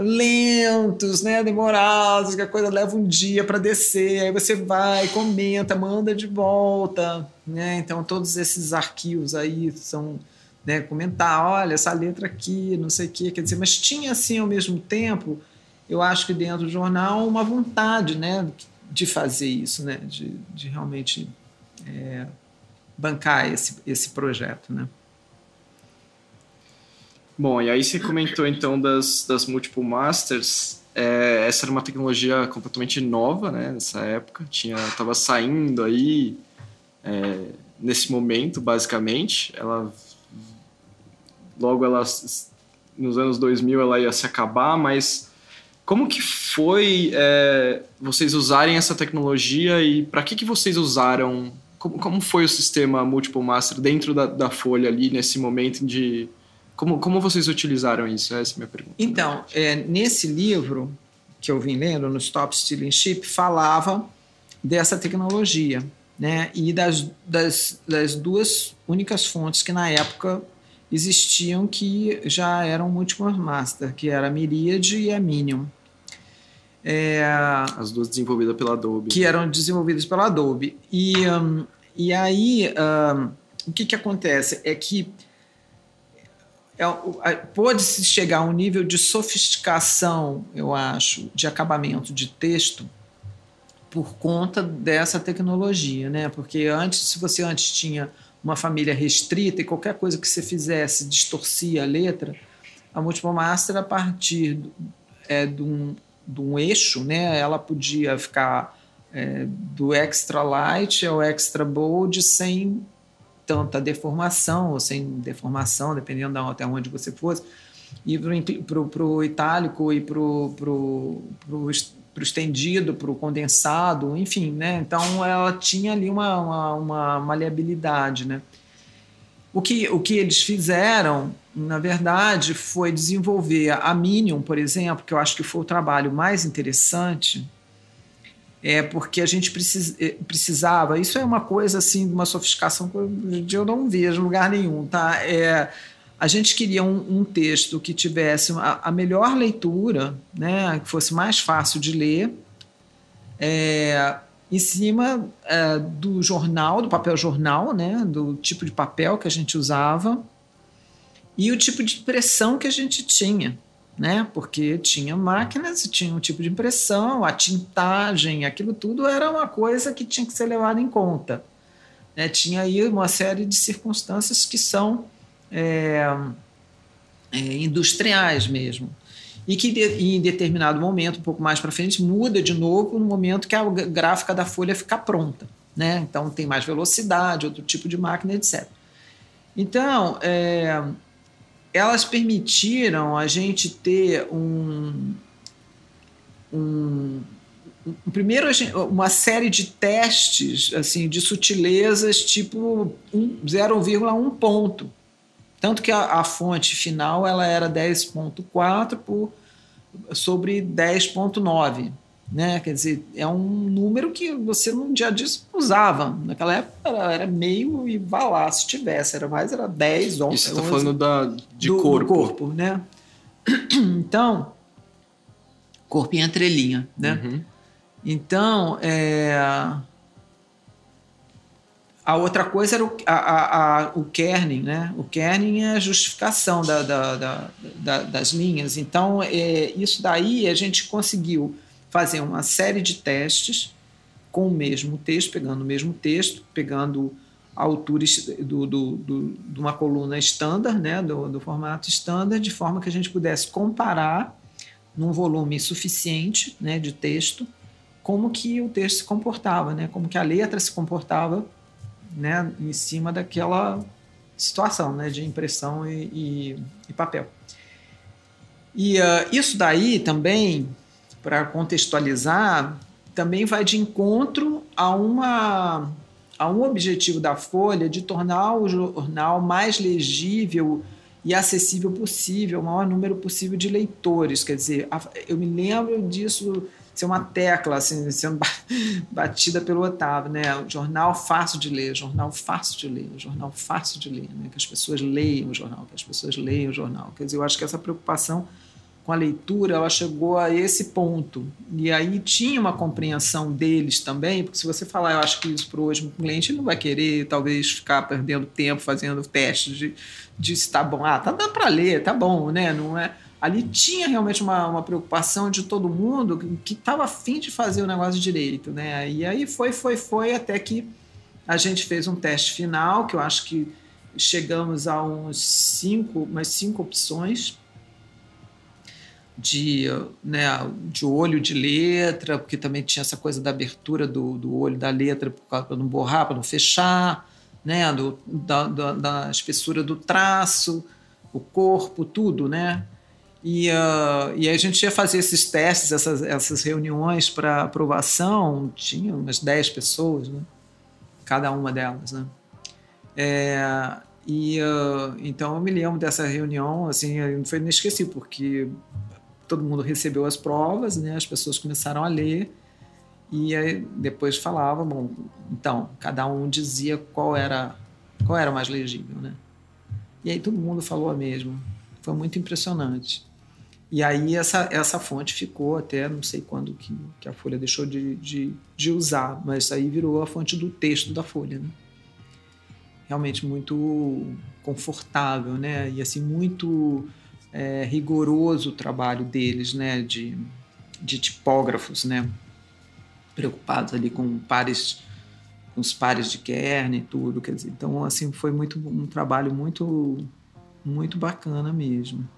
lentos, né, demorados, que a coisa leva um dia para descer, aí você vai, comenta, manda de volta, né? Então todos esses arquivos aí são, né, comentar, olha essa letra aqui, não sei o quê, quer dizer, mas tinha assim ao mesmo tempo, eu acho que dentro do jornal uma vontade, né, de fazer isso, né, de, de realmente é, bancar esse esse projeto, né? Bom, e aí você comentou então das, das Multiple Masters. É, essa era uma tecnologia completamente nova, né? Nessa época, tinha, tava saindo aí é, nesse momento, basicamente. Ela logo ela nos anos 2000 ela ia se acabar, mas como que foi é, vocês usarem essa tecnologia e para que que vocês usaram? Como, como foi o sistema Multiple Master dentro da, da Folha ali nesse momento de como, como vocês utilizaram isso? Essa é a minha pergunta. Então, é, nesse livro que eu vim lendo, no Stop Stealing Ship, falava dessa tecnologia, né? E das, das, das duas únicas fontes que na época existiam que já eram múltiplas master, que era a Myriad e a Minion. É, As duas desenvolvidas pela Adobe. Que eram desenvolvidas pela Adobe. E, um, e aí, um, o que, que acontece? É que é, pôde-se chegar a um nível de sofisticação, eu acho, de acabamento de texto por conta dessa tecnologia, né? Porque antes, se você antes tinha uma família restrita e qualquer coisa que você fizesse distorcia a letra, a Multiple Master, a partir é, de, um, de um eixo, né? Ela podia ficar é, do extra light ao extra bold sem tanta deformação ou sem deformação, dependendo de até onde você fosse, e para o itálico e para o estendido, para o condensado, enfim, né? Então ela tinha ali uma, uma, uma maleabilidade, né? O que, o que eles fizeram, na verdade, foi desenvolver a Minion, por exemplo, que eu acho que foi o trabalho mais interessante, é porque a gente é, precisava. Isso é uma coisa assim de uma sofisticação que eu não vejo em lugar nenhum, tá? É, a gente queria um, um texto que tivesse a, a, melhor leitura, né, que fosse mais fácil de ler, é, em cima é, do jornal, do papel jornal, né, do tipo de papel que a gente usava e o tipo de impressão que a gente tinha né? Porque tinha máquinas tinha um tipo de impressão, a tintagem, aquilo tudo era uma coisa que tinha que ser levada em conta. Né? Tinha aí uma série de circunstâncias que são é, é, industriais mesmo. E que em determinado momento, um pouco mais para frente, muda de novo no momento que a gráfica da folha fica pronta. Né? Então tem mais velocidade, outro tipo de máquina, etc. Então, é, elas permitiram a gente ter um, um, primeiro uma série de testes assim de sutilezas tipo 0,1 ponto. Tanto que a, a, fonte final ela era 10.4 por sobre 10.9 Né? Quer dizer, é um número que você a dia usava. Naquela época era, era meio e vá lá, se tivesse. Era mais, era 10, 11. E você está falando da, de do, corpo. Do corpo, né? Então, corpo em entrelinha, né? Uhum. Então, é... A outra coisa era o, a, a, a, o kerning, né? O kerning é a justificação da, da, da das linhas. Então, é, isso daí a gente conseguiu fazer uma série de testes com o mesmo texto, pegando o mesmo texto, pegando a altura do, do, do, de uma coluna estándar, né? Do, do formato estándar, de forma que a gente pudesse comparar num volume suficiente né, de texto como que o texto se comportava, né? Como que a letra se comportava né, em cima daquela situação né, de impressão e, e, e papel. E uh, isso daí também, para contextualizar, também vai de encontro a, uma, a um objetivo da Folha de tornar o jornal mais legível e acessível possível, o maior número possível de leitores. Quer dizer, eu me lembro disso ser uma tecla assim, sendo batida pelo Otávio, né? Jornal fácil de ler, jornal fácil de ler, jornal fácil de ler, né? Que as pessoas leiam o jornal, que as pessoas leiam o jornal. Quer dizer, eu acho que essa preocupação com a leitura, ela chegou a esse ponto. E aí tinha uma compreensão deles também, porque se você falar, eu acho que isso para hoje, o cliente não vai querer, talvez, ficar perdendo tempo fazendo testes de, de se tá bom. Ah, tá dando para ler, tá bom, né? Não é ali tinha realmente uma, uma preocupação de todo mundo que estava afim de fazer o negócio direito, né? E aí foi, foi, foi, até que a gente fez um teste final, que eu acho que chegamos a uns cinco, umas cinco opções de, né, de olho de letra, porque também tinha essa coisa da abertura do, do olho da letra para não borrar, para não fechar, né, do, da, da, da espessura do traço, o corpo, tudo, né? E, uh, e a gente ia fazer esses testes, essas, essas reuniões para aprovação, tinha umas 10 pessoas, né? cada uma delas. Né? É, e uh, então eu me lembro dessa reunião, assim, foi inesquecível, porque todo mundo recebeu as provas, né? as pessoas começaram a ler, e aí depois falava, bom, então, cada um dizia qual era, qual era mais legível. Né? E aí todo mundo falou a mesma. Foi muito impressionante. E aí essa, essa fonte ficou até não sei quando que, que a Folha deixou de, de, de usar, mas aí virou a fonte do texto da Folha, né? Realmente muito confortável, né? E assim, muito é, rigoroso o trabalho deles, né? De, de tipógrafos, né? Preocupados ali com pares com os pares de Kern e tudo, quer dizer, então assim foi muito um trabalho muito muito bacana mesmo.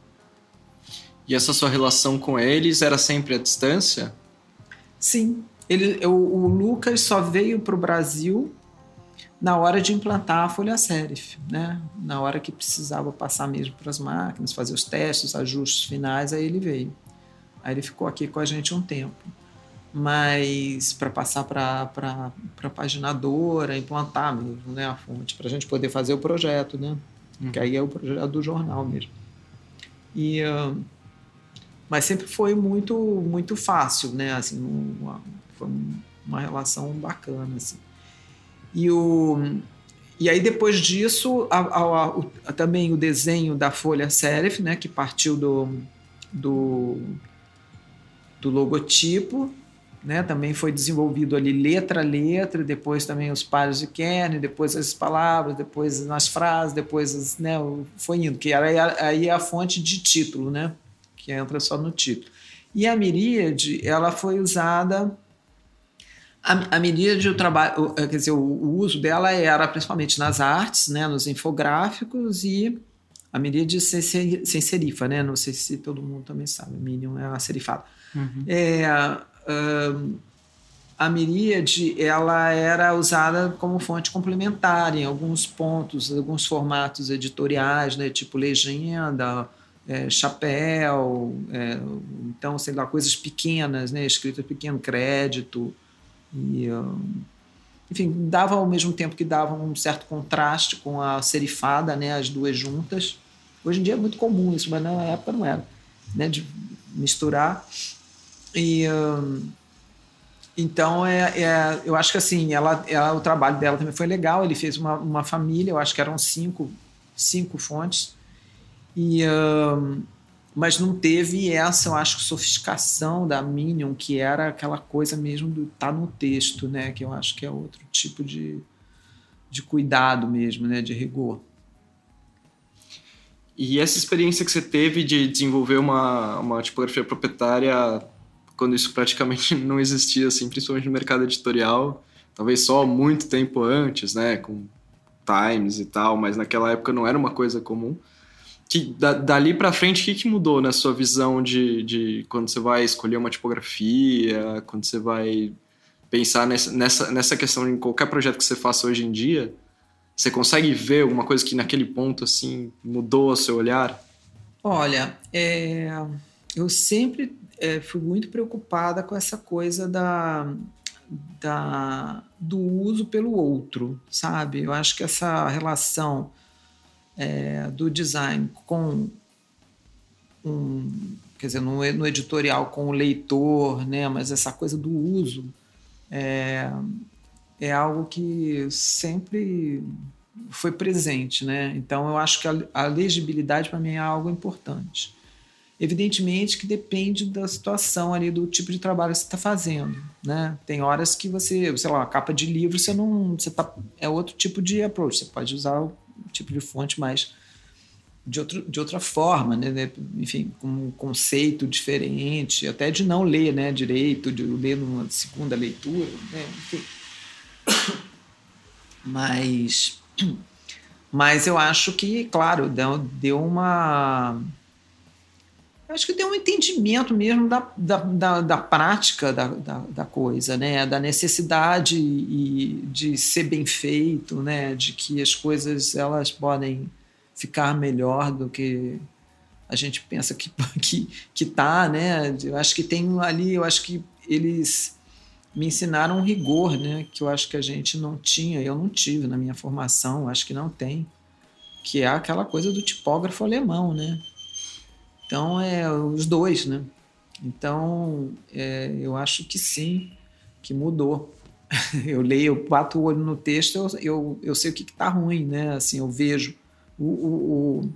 E essa sua relação com eles era sempre à distância? Sim. Ele, o, o Lucas só veio para o Brasil na hora de implantar a folha serif, né? Na hora que precisava passar mesmo para as máquinas, fazer os testes, os ajustes finais, aí ele veio. Aí ele ficou aqui com a gente um tempo. Mas para passar para a paginadora, implantar mesmo né, a fonte, para a gente poder fazer o projeto, né? Uhum. Que aí é o projeto do jornal mesmo. E uh, mas sempre foi muito muito fácil, né? Assim, uma, foi uma relação bacana, assim. E o e aí depois disso, a, a, a, também o desenho da folha serif, né? Que partiu do do, do logotipo, né? Também foi desenvolvido ali letra a letra, depois também os pares de Kern, depois as palavras, depois nas frases, depois as, né? Foi indo, que era aí a fonte de título, né? que entra só no título. E a miríade, ela foi usada. A, a miríade, o trabalho, quer dizer, o, o, uso dela era principalmente nas artes, né, nos infográficos e a miríade sem, sem serifa, né? Não sei se todo mundo também sabe, a Minion é a serifada. Uhum. É, a miríade ela era usada como fonte complementar em alguns pontos, alguns formatos editoriais, né, tipo legenda, é, chapéu, é, então, sei lá, coisas pequenas, né, escritas pequeno, crédito, e, um, enfim, dava ao mesmo tempo que dava um certo contraste com a serifada, né, as duas juntas. Hoje em dia é muito comum isso, mas na época não era, né, de misturar. E, um, Então, é, é, eu acho que assim, ela, ela, o trabalho dela também foi legal. Ele fez uma, uma família, eu acho que eram cinco, cinco fontes. E, um, mas não teve essa, eu acho, sofisticação da Minion, que era aquela coisa mesmo do tá no texto, né? Que eu acho que é outro tipo de, de cuidado mesmo, né? De rigor. E essa experiência que você teve de desenvolver uma, uma tipografia proprietária quando isso praticamente não existia, assim, principalmente no mercado editorial, talvez só muito tempo antes, né, com Times e tal, mas naquela época não era uma coisa comum. Que, da, dali para frente, o que, que mudou na sua visão de, de quando você vai escolher uma tipografia, quando você vai pensar nessa, nessa, nessa questão em qualquer projeto que você faça hoje em dia? Você consegue ver alguma coisa que naquele ponto assim mudou o seu olhar? Olha, é, eu sempre é, fui muito preocupada com essa coisa da, da, do uso pelo outro, sabe? Eu acho que essa relação é, do design com um, quer dizer, no, no, editorial com o leitor, né? Mas essa coisa do uso é, é algo que sempre foi presente, né? Então eu acho que a, a legibilidade para mim é algo importante. Evidentemente que depende da situação ali, do tipo de trabalho que você está fazendo, né? Tem horas que você, sei lá, capa de livro, você não, você tá, é outro tipo de approach. Você pode usar tipo de fonte mais de, outro, de outra forma, né? Enfim, com um conceito diferente, até de não ler, né? Direito, de ler numa segunda leitura, né? Enfim. Mas, mas eu acho que, claro, deu uma. Acho que deu um entendimento mesmo da, da, da, da prática da, da, da, coisa, né? da necessidade e de ser bem feito, né? de que as coisas elas podem ficar melhor do que a gente pensa que, que, que tá, né? Eu acho que tem ali, eu acho que eles me ensinaram um rigor, né, que eu acho que a gente não tinha, eu não tive na minha formação, acho que não tem, que é aquela coisa do tipógrafo alemão, né? Então é os dois, né? Então é, eu acho que sim, que mudou. eu leio, eu bato o olho no texto, eu, eu, eu sei o que está ruim, né? Assim, eu vejo o, o, o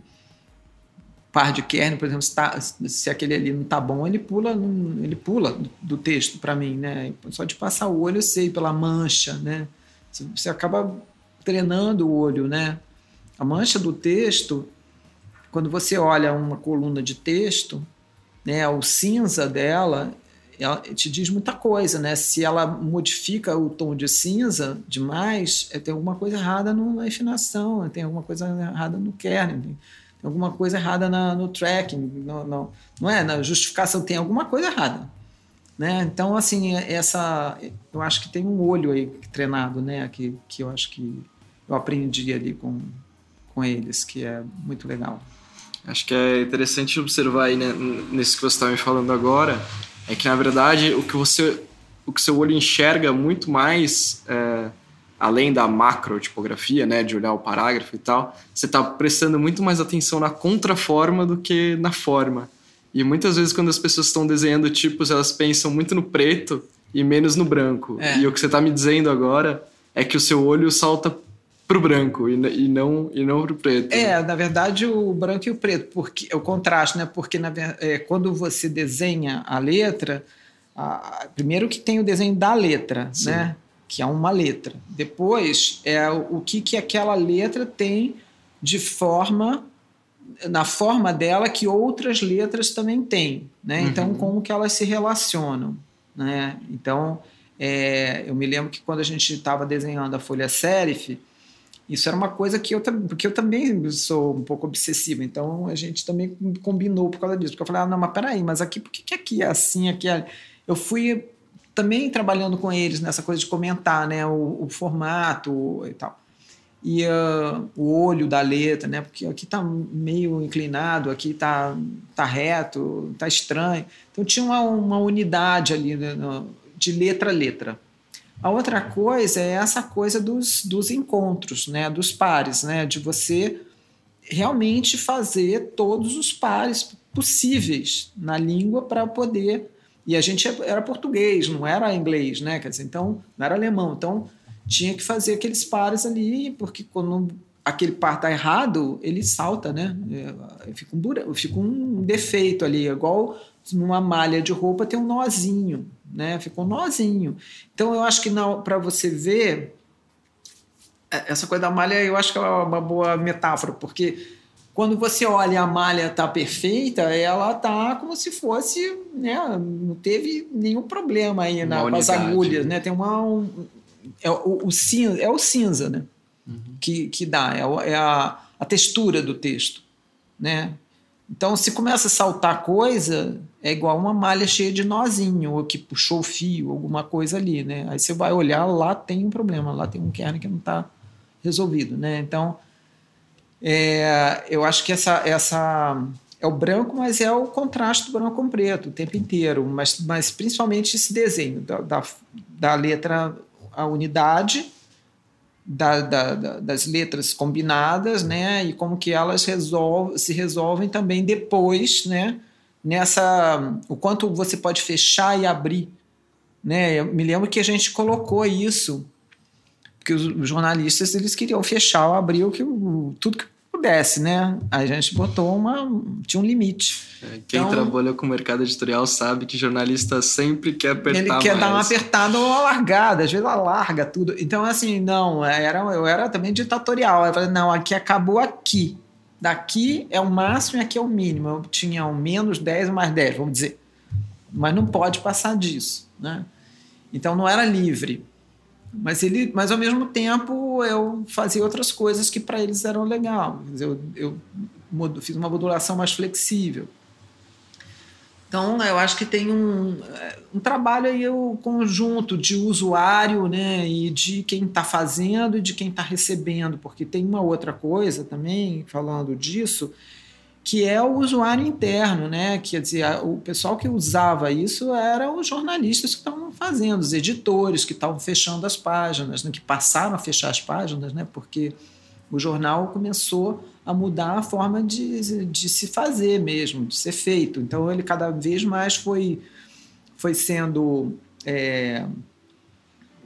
par de kernel, por exemplo, se, tá, se aquele ali não está bom, ele pula, ele pula do texto para mim, né? Só de passar o olho eu sei pela mancha, né? Você acaba treinando o olho, né? A mancha do texto, quando você olha uma coluna de texto, né, o cinza dela, ela te diz muita coisa, né? Se ela modifica o tom de cinza demais, é, tem alguma coisa errada na afinação, tem alguma coisa errada no kernel alguma coisa errada na, no tracking, no, no, não é? Na justificação tem alguma coisa errada. Né? Então, assim, essa, eu acho que tem um olho aí treinado, né? Que, que eu acho que eu aprendi ali com, com eles, que é muito legal. Acho que é interessante observar aí, né, nisso que você está me falando agora, é que, na verdade, o que você o que seu olho enxerga muito mais é, além da macro tipografia, né, de olhar o parágrafo e tal, você está prestando muito mais atenção na contraforma do que na forma. E muitas vezes quando as pessoas estão desenhando tipos, elas pensam muito no preto e menos no branco. É. E o que você está me dizendo agora é que o seu olho salta pro branco e, e não e não pro preto. É, na verdade o branco e o preto, porque é o contraste, né? Porque na, é, quando você desenha a letra, a, primeiro que tem o desenho da letra, Sim. né? que é uma letra. Depois é o que, que aquela letra tem de forma na forma dela que outras letras também têm, né? Uhum. Então como que elas se relacionam, né? Então é, eu me lembro que quando a gente estava desenhando a folha serif, isso era uma coisa que eu porque eu também sou um pouco obsessivo, então a gente também combinou por causa disso, porque eu falei ah, não, mas peraí, mas aqui por que, que aqui é assim, aqui é... eu fui também trabalhando com eles nessa coisa de comentar né, o, o formato e tal. E uh, o olho da letra, né? Porque aqui está meio inclinado, aqui está tá reto, está estranho. Então tinha uma, uma unidade ali né, de letra a letra. A outra coisa é essa coisa dos, dos encontros, né? Dos pares, né? De você realmente fazer todos os pares possíveis na língua para poder E a gente era português, não era inglês, né? Quer dizer, então, não era alemão. Então, tinha que fazer aqueles pares ali, porque quando aquele par tá errado, ele salta, né? É, fica um, dura, fica um defeito ali, igual numa malha de roupa tem um nozinho, né? Fica um nozinho. Então, eu acho que para você ver é, essa coisa da malha, eu acho que é uma boa metáfora, porque quando você olha a malha tá perfeita, ela tá como se fosse, né, não teve nenhum problema aí na, com as agulhas, né? Tem uma um, é o, o, cinza, é o cinza, né? Uhum. Que, que dá, é, é a, a textura do texto, né? Então, se começa a saltar coisa, é igual uma malha cheia de nozinho, ou que puxou o fio, alguma coisa ali, né? Aí você vai olhar, lá tem um problema, lá tem um kernel que não está resolvido, né? Então, é, eu acho que essa, essa é o branco, mas é o contraste do branco com preto o tempo inteiro, mas, mas principalmente esse desenho da, da, da letra, a unidade da, da, das letras combinadas, né, e como que elas resolve, se resolvem também depois, né, nessa, o quanto você pode fechar e abrir, né, eu me lembro que a gente colocou isso porque os jornalistas eles queriam fechar ou abrir o que tudo que pudesse, né? A gente botou uma tinha um limite. É, quem então, trabalha com o mercado editorial sabe que jornalista sempre quer apertar Ele quer mais. dar uma apertada ou uma largada, às vezes alarga tudo. Então assim, não, era eu era também ditatorial. Eu falei, não, aqui acabou aqui. Daqui é o máximo e aqui é o mínimo. Eu tinha um menos 10 mais 10, vamos dizer. Mas não pode passar disso, né? Então não era livre. Mas ele, mas ao mesmo tempo eu fazia outras coisas que para eles eram legal. Eu, eu fiz uma modulação mais flexível. Então, eu acho que tem um, um trabalho aí o conjunto de usuário, né, e de quem está fazendo e de quem está recebendo, porque tem uma outra coisa também falando disso, que é o usuário interno, né? Quer dizer, o pessoal que usava isso era os jornalistas que estavam fazendo, os editores que estavam fechando as páginas, né? que passaram a fechar as páginas, né? Porque o jornal começou a mudar a forma de, de se fazer mesmo, de ser feito. Então ele cada vez mais foi, foi sendo é,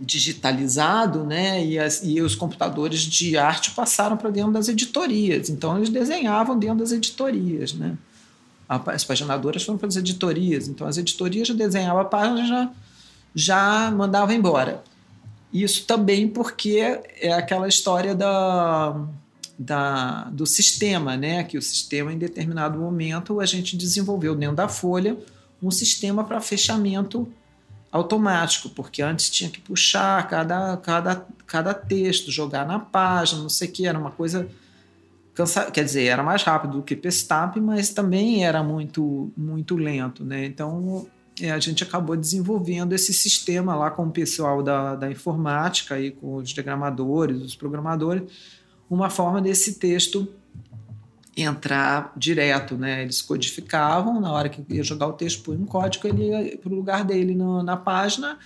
digitalizado, né? E, as, e os computadores de arte passaram para dentro das editorias. Então eles desenhavam dentro das editorias, né? As paginadoras foram para as editorias. Então as editorias desenhavam a página já já mandavam embora. Isso também porque é aquela história da, da, do sistema, né? Que o sistema, em determinado momento, a gente desenvolveu dentro da Folha um sistema para fechamento automático, porque antes tinha que puxar cada, cada, cada texto, jogar na página, não sei o que, era uma coisa. Cansa... Quer dizer, era mais rápido do que Pestap, mas também era muito, muito lento. Né? Então é, a gente acabou desenvolvendo esse sistema lá com o pessoal da, da informática, e com os diagramadores, os programadores, uma forma desse texto entrar direto, né? Eles codificavam, na hora que ia jogar o texto por um código, ele ia para o lugar dele no, na página.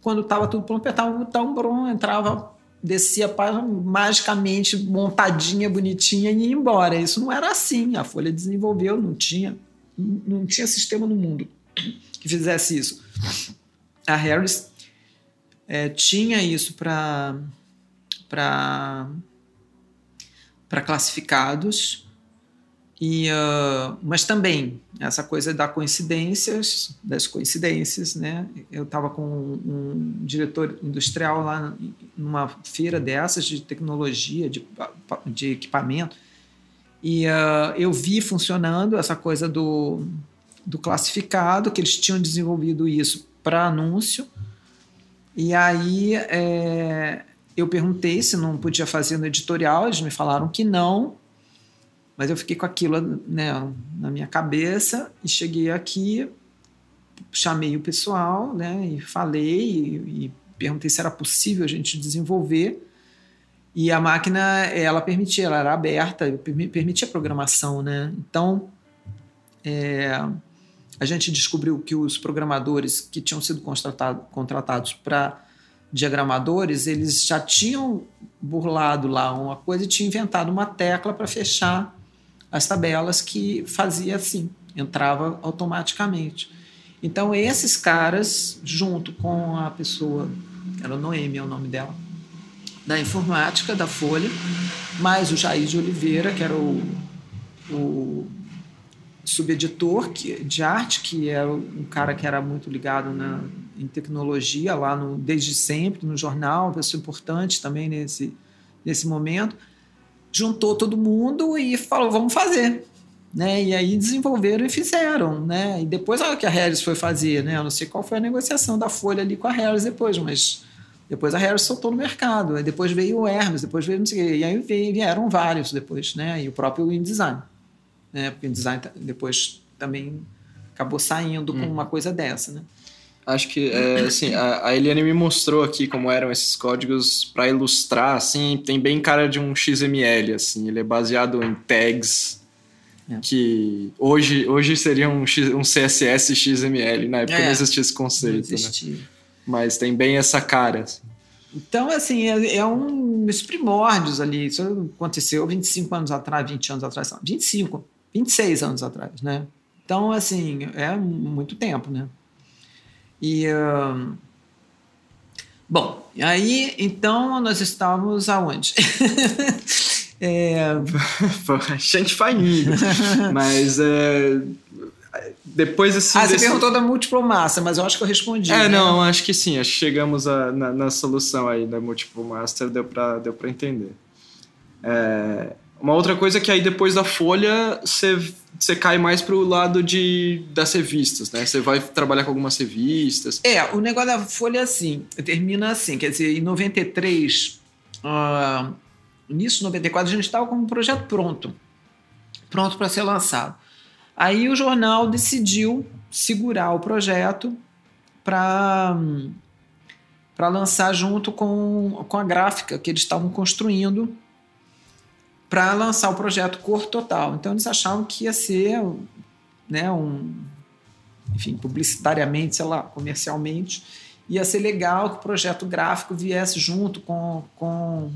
Quando estava tudo pronto, apertava o botão, brum, entrava, descia a página magicamente montadinha, bonitinha e ia embora. Isso não era assim. A Folha desenvolveu, não tinha, não tinha sistema no mundo que fizesse isso. A Harris é, tinha isso para para para classificados. E, uh, mas também essa coisa da coincidências, das coincidências, né? Eu estava com um, um, diretor industrial lá numa feira dessas de tecnologia, de, de equipamento, e uh, eu vi funcionando essa coisa do, do classificado, que eles tinham desenvolvido isso para anúncio, e aí é, eu perguntei se não podia fazer no editorial, eles me falaram que não, mas eu fiquei com aquilo né, na minha cabeça e cheguei aqui, chamei o pessoal né, e falei e, e perguntei se era possível a gente desenvolver. E a máquina, ela permitia, ela era aberta, permitia programação, né? Então, é, a gente descobriu que os programadores que tinham sido contratados para diagramadores, eles já tinham burlado lá uma coisa e tinham inventado uma tecla para fechar as tabelas que fazia assim, entrava automaticamente. Então, esses caras, junto com a pessoa, era Noemi é o nome dela, da informática da Folha, mais o Jair de Oliveira, que era o, o subeditor de arte, que era um cara que era muito ligado na, em tecnologia lá no, desde sempre, no jornal, pessoa importante também nesse, nesse momento, juntou todo mundo e falou, vamos fazer. Né? E aí desenvolveram e fizeram, né? E depois a que a Harris foi fazer, né? Eu não sei qual foi a negociação da Folha ali com a Harris depois, mas depois a Harris soltou no mercado. Aí depois veio o Hermes, depois veio não sei o quê. E aí vieram vários depois, né? E o próprio InDesign, né? Porque o InDesign depois também acabou saindo com hum. uma coisa dessa, né? Acho que, é, assim, a, a, Eliane me mostrou aqui como eram esses códigos para ilustrar, assim, tem bem cara de um XML, assim, ele é baseado em tags é. que hoje, hoje seria um, X, um CSS XML, na época é, não existia esse conceito, né? existia. né? Mas tem bem essa cara. Assim. Então, assim, é, é um dos primórdios ali. Isso aconteceu 25 anos atrás, 20 anos atrás, não, 25, 26 anos atrás, né? Então, assim, é muito tempo, né? E. Uh... Bom, aí então nós estávamos aonde? É... a gente vai indo. Mas é... depois assim. Ah, você desse... perguntou da múltipla massa, mas eu acho que eu respondi. É, né? não, acho que sim. Acho que chegamos a, na, na, solução aí da múltipla master, deu para deu pra entender. É... Uma outra coisa é que aí depois da folha você, cai mais pro lado de, das revistas, né? Você vai trabalhar com algumas revistas. É, o negócio da folha é assim, termina assim, quer dizer, em 93. Uh, início de 94, a gente estava com um projeto pronto, pronto para ser lançado. Aí o jornal decidiu segurar o projeto para para lançar junto com, com a gráfica que eles estavam construindo para lançar o projeto Cor Total. Então eles achavam que ia ser né, um enfim, publicitariamente, sei lá, comercialmente, ia ser legal que o projeto gráfico viesse junto com, com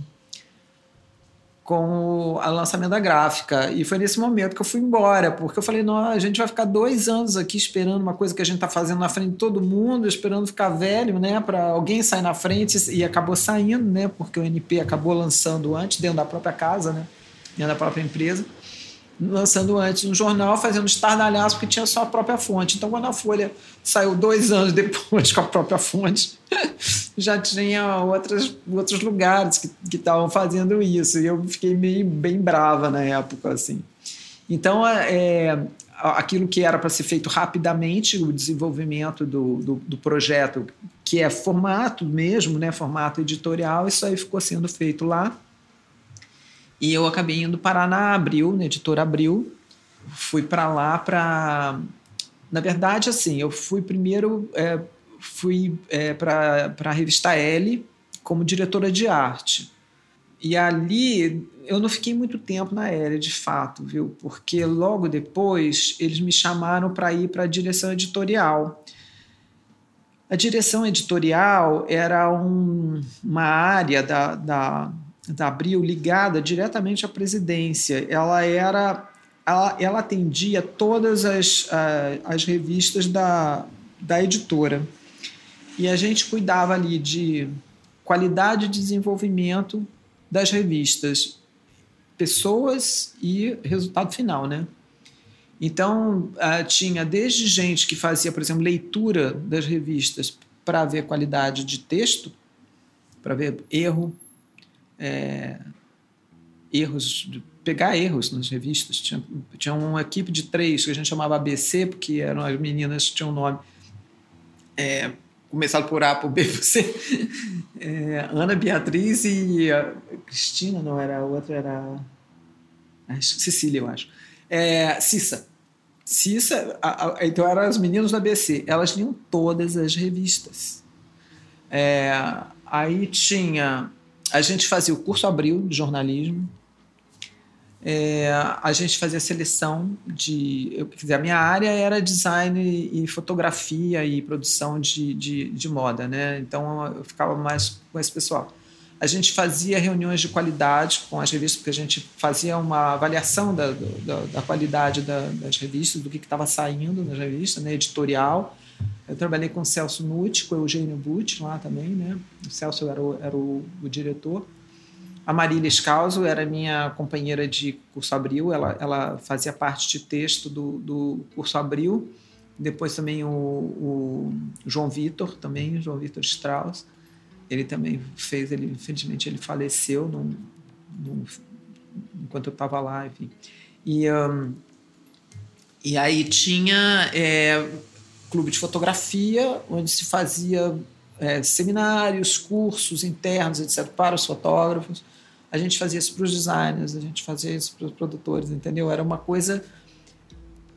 com o lançamento da gráfica. E foi nesse momento que eu fui embora, porque eu falei: não, a gente vai ficar dois anos aqui esperando uma coisa que a gente está fazendo na frente de todo mundo, esperando ficar velho, né, para alguém sair na frente, e acabou saindo, né, porque o NP acabou lançando antes, dentro da própria casa, né, dentro da própria empresa lançando antes um jornal, fazendo estardalhaço, porque tinha só a própria fonte. Então, quando a Folha saiu dois anos depois com a própria fonte, já tinha outras, outros lugares que estavam fazendo isso. E eu fiquei meio bem brava na época, assim. Então, é, é aquilo que era para ser feito rapidamente, o desenvolvimento do, do, do, projeto, que é formato mesmo, né, formato editorial, isso aí ficou sendo feito lá. E eu acabei indo parar na Abril, na editora Abril. Fui para lá para. Na verdade, assim, eu fui primeiro é, fui é, para a revista L como diretora de arte. E ali eu não fiquei muito tempo na L, de fato, viu? Porque logo depois eles me chamaram para ir para a direção editorial. A direção editorial era um, uma área da, da, da Abril ligada diretamente à presidência. Ela era ela, ela atendia todas as, as revistas da, da editora. E a gente cuidava ali de qualidade de desenvolvimento das revistas, pessoas e resultado final, né? Então, uh, tinha desde gente que fazia, por exemplo, leitura das revistas para ver qualidade de texto, para ver erro, é, erros, pegar erros nas revistas. Tinha, tinha uma equipe de três que a gente chamava ABC, porque eram as meninas que tinham nome é, começado por A, por B, por C. É, Ana Beatriz e Cristina, não era a outra, era a Cecília, eu acho. É, Cissa. Cissa, a, a, então eram as meninas da ABC. Elas liam todas as revistas. É, aí tinha a gente fazia o curso Abril de jornalismo. É, a gente fazia seleção de. Eu, quer dizer, a minha área era design e fotografia e produção de, de, de, moda, né? Então eu ficava mais com esse pessoal. A gente fazia reuniões de qualidade com as revistas, porque a gente fazia uma avaliação da, da, da qualidade da, das revistas, do que estava saindo nas revistas, né? editorial. Eu trabalhei com o Celso Nutti, com o Eugênio Butti lá também, né? O Celso era o, era o, o diretor. A Marília Escalzo era minha companheira de curso Abril, ela, ela fazia parte de texto do, do curso Abril. Depois também o, o João Vitor, também, João Vitor Strauss. Ele também fez, ele, infelizmente ele faleceu num, num, enquanto eu estava lá, enfim. E, um, e aí tinha é, clube de fotografia, onde se fazia é, seminários, cursos internos, etc., para os fotógrafos. A gente fazia isso para os designers, a gente fazia isso para os produtores, entendeu? Era uma coisa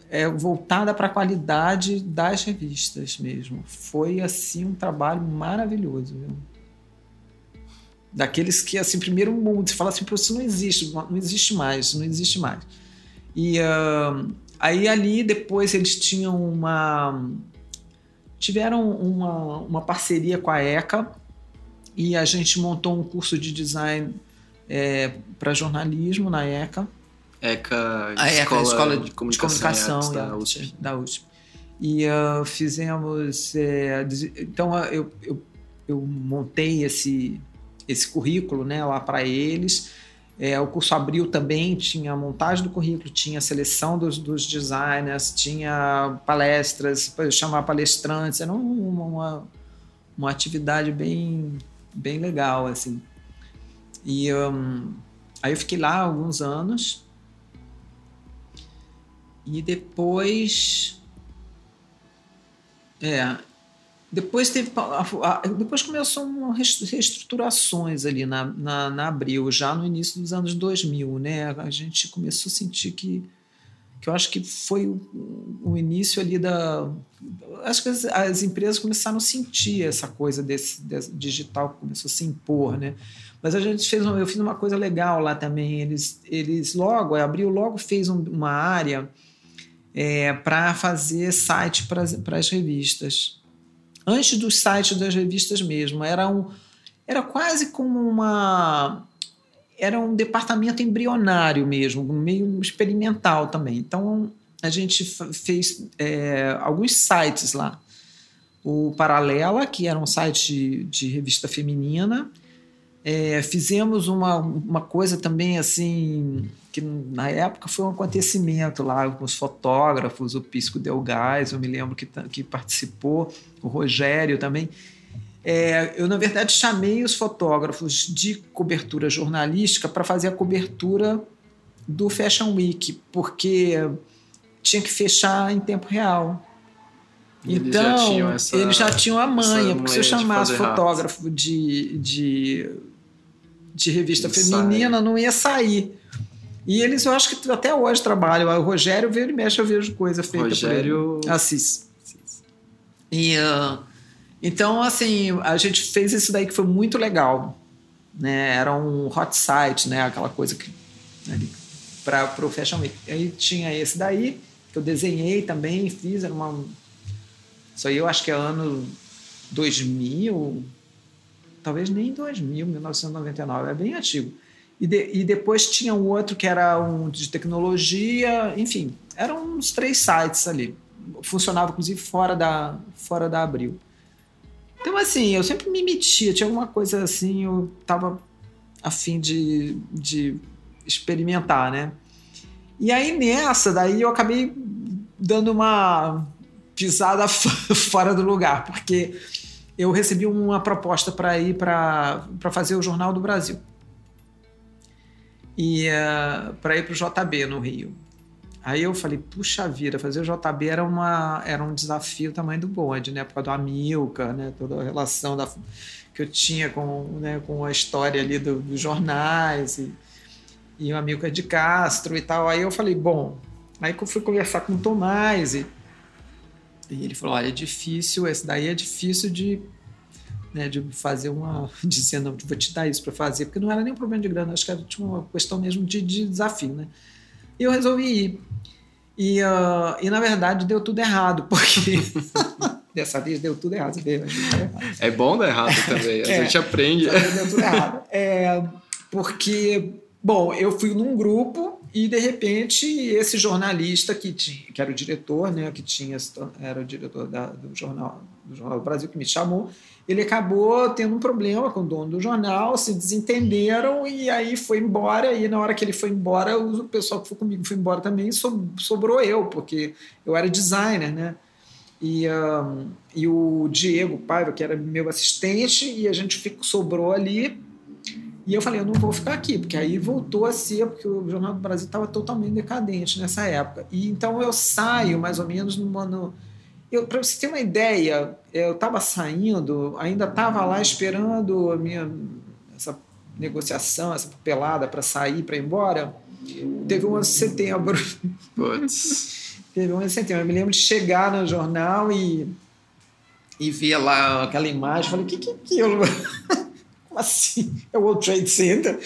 é, voltada para a qualidade das revistas mesmo. Foi, assim, um trabalho maravilhoso, viu? Daqueles que, assim, primeiro mundo, você fala assim, isso não existe, não existe mais, não existe mais. E uh, aí ali, depois, eles tinham uma... Tiveram uma, uma parceria com a ECA e a gente montou um curso de design é, para jornalismo na ECA. ECA, a ECA Escola, Escola de Comunicação, de comunicação da, USP. Da USP. E uh, fizemos. É, então, eu, eu, eu, montei esse, esse currículo né, lá para eles. É, o curso abriu também, tinha a montagem do currículo, tinha a seleção dos, dos designers, tinha palestras, chamar palestrantes, era uma, uma, uma atividade bem, bem legal, assim. E um, aí eu fiquei lá alguns anos. E depois. É. Depois teve. Depois começou reestruturações ali na, na, na Abril, já no início dos anos 2000, né? A gente começou a sentir que que eu acho que foi o, o início ali da. Acho que as, as, empresas começaram a sentir essa coisa desse, desse, digital que começou a se impor, né? Mas a gente fez, eu fiz uma coisa legal lá também. Eles, eles logo, abriu logo fez um, uma área é, para fazer site para as revistas. Antes dos sites das revistas mesmo, era um, era quase como uma era um departamento embrionário mesmo, meio experimental também. Então a gente fez é, alguns sites lá. O Paralela, que era um site de, de revista feminina. É, fizemos uma, uma coisa também assim, que na época foi um acontecimento lá com os fotógrafos, o Pisco Del Gás, eu me lembro que, que participou, o Rogério também. É, eu, na verdade, chamei os fotógrafos de cobertura jornalística para fazer a cobertura do Fashion Week, porque tinha que fechar em tempo real. Eles então, já essa, eles já tinham a manha, porque se eu chamasse fotógrafo de, de, de revista feminina, sai. não ia sair. E eles, eu acho que até hoje trabalham. O Rogério veio e mexe, eu vejo coisa feita Rogério... por ele. Assis. Assis. E... Uh, então, assim, a gente fez isso daí que foi muito legal. Né? Era um hot site, né? aquela coisa que para o Fashion Week. Aí tinha esse daí, que eu desenhei também, fiz, era uma. Isso aí eu acho que é ano 2000, talvez nem 2000, 1999, é bem antigo. E, de, e depois tinha um outro que era um de tecnologia, enfim, eram uns três sites ali. Funcionava, inclusive, fora da, fora da Abril. Então, assim, eu sempre me metia, tinha alguma coisa assim, eu tava afim de, de experimentar, né? E aí nessa, daí eu acabei dando uma pisada fora do lugar, porque eu recebi uma proposta para ir para fazer o Jornal do Brasil. E uh, eh, para ir para o JB no Rio. Aí eu falei, puxa vida, fazer o JB era, uma, era um desafio tamanho do bonde, né? Por causa do Amilcar, né? Toda a relação da, que eu tinha com, né, com a história ali do, dos jornais e, e o Amilcar de Castro e tal. Aí eu falei, bom, aí eu fui conversar com o Tomás e, e ele falou, olha, é difícil, esse daí é difícil de, né, de fazer uma... dizendo, vou te dar isso para fazer, porque não era nem um problema de grana, acho que era tinha uma questão mesmo de, de desafio, né? E eu resolvi ir. E, uh, e na verdade deu tudo errado, porque dessa vez deu tudo errado. É bom dar errado também, a é, gente aprende. Deu tudo errado. É, porque, bom, eu fui num grupo e de repente esse jornalista que tinha, que era o diretor, né, que tinha era o diretor da, do jornal do jornal do Brasil que me chamou, ele acabou tendo um problema com o dono do jornal, se desentenderam e aí foi embora. E na hora que ele foi embora, o pessoal que foi comigo foi embora também, sobrou eu, porque eu era designer, né? E, um, e o Diego Paiva, que era meu assistente, e a gente ficou, sobrou ali e eu falei, eu não vou ficar aqui, porque aí voltou a ser, porque o Jornal do Brasil estava totalmente decadente nessa época. E então eu saio mais ou menos. No, Para você ter uma ideia, eu estava saindo, ainda estava lá esperando a minha essa negociação, essa papelada para sair, para ir embora. Teve um 11 de setembro. Putz. Teve um 11 de setembro. Eu me lembro de chegar no jornal e, e ver lá aquela imagem. Falei, o que, que é aquilo? Assim, é o World Trade Center,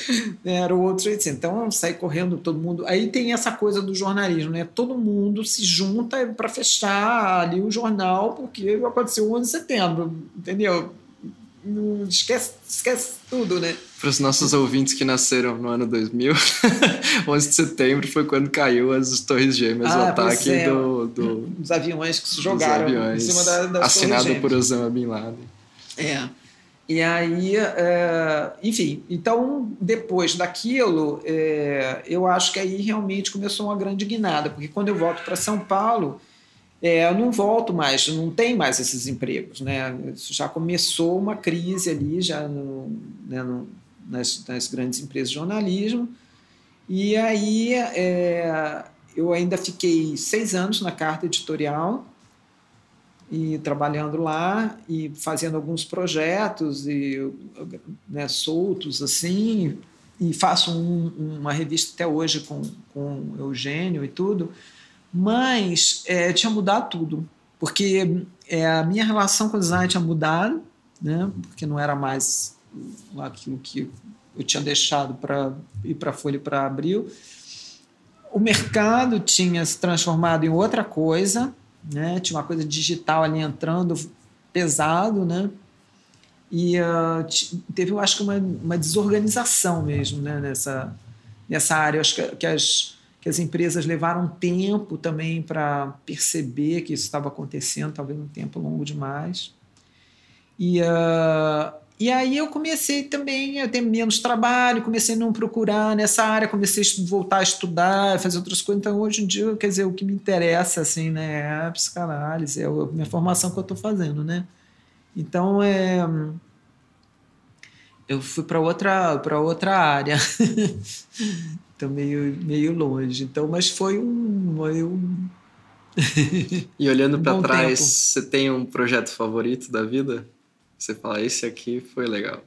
né? era o World Trade Center. Então sai correndo todo mundo. Aí tem essa coisa do jornalismo, né? Todo mundo se junta para fechar ali o jornal, porque aconteceu o 11 de setembro, entendeu? Não esquece, esquece tudo, né? Para os nossos ouvintes que nasceram no ano 2000, 11 de setembro foi quando caiu as Torres Gêmeas, ah, o ataque é, do, do, dos aviões que se jogaram aviões, em cima da, das assinado por Osama Bin Laden. É. E aí, é, enfim, então depois daquilo, é, eu acho que aí realmente começou uma grande guinada, porque quando eu volto para São Paulo, é, eu não volto mais, não tem mais esses empregos, né? Já começou uma crise ali, já no, né, no, nas, nas, grandes empresas de jornalismo, e aí eu ainda fiquei seis anos na carta editorial, e trabalhando lá e fazendo alguns projetos e né, soltos assim e faço um, uma revista até hoje com com Eugênio e tudo. Mas é, tinha mudado tudo porque é, a minha relação com o design tinha mudado né porque não era mais aquilo que eu tinha deixado para ir para Folha para Abril. O mercado tinha se transformado em outra coisa né? Tinha uma coisa digital ali entrando pesado, né? E uh, teve, eu acho que uma, uma desorganização mesmo, né? Nessa, nessa área. Eu acho que, que, as, que as empresas levaram tempo também para perceber que isso estava acontecendo, talvez um tempo longo demais. E, uh, e aí eu comecei também a ter menos trabalho, comecei a não procurar nessa área, comecei a voltar a estudar, fazer outras coisas. Então, hoje em dia, quer dizer, o que me interessa, assim, né, é a psicanálise, é a minha formação que eu estou fazendo, né? Então, é... Eu fui para outra, para outra área. Estou meio, meio longe. Então, mas foi um... Eu... e olhando um para trás, tempo. você tem um projeto favorito da vida? Você fala, esse aqui foi legal.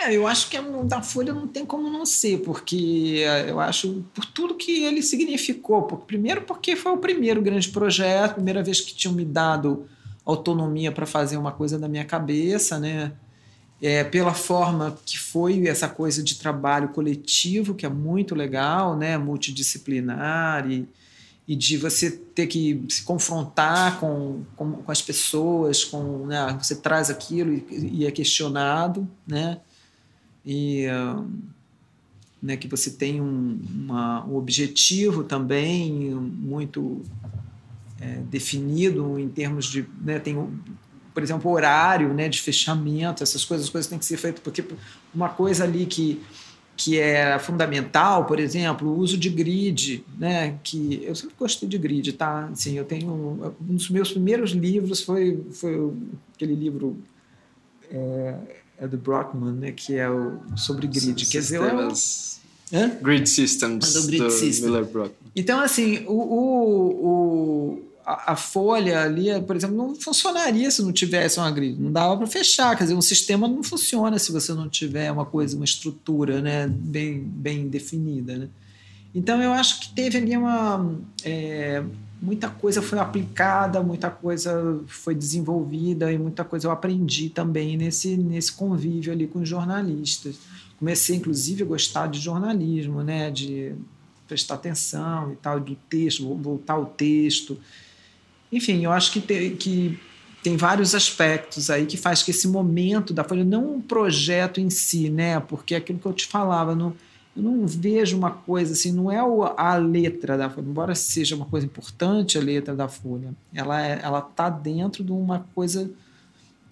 É, eu acho que o da Folha não tem como não ser, porque é, eu acho por tudo que ele significou. primeiro, porque foi o primeiro grande projeto, primeira vez que tinham me dado autonomia para fazer uma coisa da minha cabeça, né? É, pela forma que foi essa coisa de trabalho coletivo, que é muito legal, né? multidisciplinar e, e de você ter que se confrontar com, com, com as pessoas, com né, você traz aquilo e, e, é questionado, né? E uh, né, que você tem um, uma, um objetivo também muito é, definido em termos de né, tem por exemplo horário né, de fechamento essas coisas as coisas têm que ser feitas porque uma coisa ali que que é fundamental, por exemplo, o uso de grid, né? Que eu sempre gostei de grid, tá? Assim, eu tenho um dos meus primeiros livros foi foi aquele livro é, é do Brockman, né? Que é o sobre grid, Sistemas, quer dizer, eu, Grid Systems do, grid do System. Miller Brockman. Então, assim, o, o, o a, folha ali, por exemplo, não funcionaria se não tivesse uma grid. Não dava para fechar. Quer dizer, um sistema não funciona se você não tiver uma coisa, uma estrutura né, bem, bem definida. Né? Então, eu acho que teve ali uma. É, muita coisa foi aplicada, muita coisa foi desenvolvida e muita coisa eu aprendi também nesse, nesse convívio ali com os jornalistas. Comecei, inclusive, a gostar de jornalismo, né, de prestar atenção e tal, do texto, voltar ao texto. Enfim, eu acho que, te, que tem vários aspectos aí que faz que esse momento da Folha, não um projeto em si, né? Porque é aquilo que eu te falava, no, eu não vejo uma coisa assim, não é a letra da folha, embora seja uma coisa importante a letra da folha, ela é, ela tá dentro de uma coisa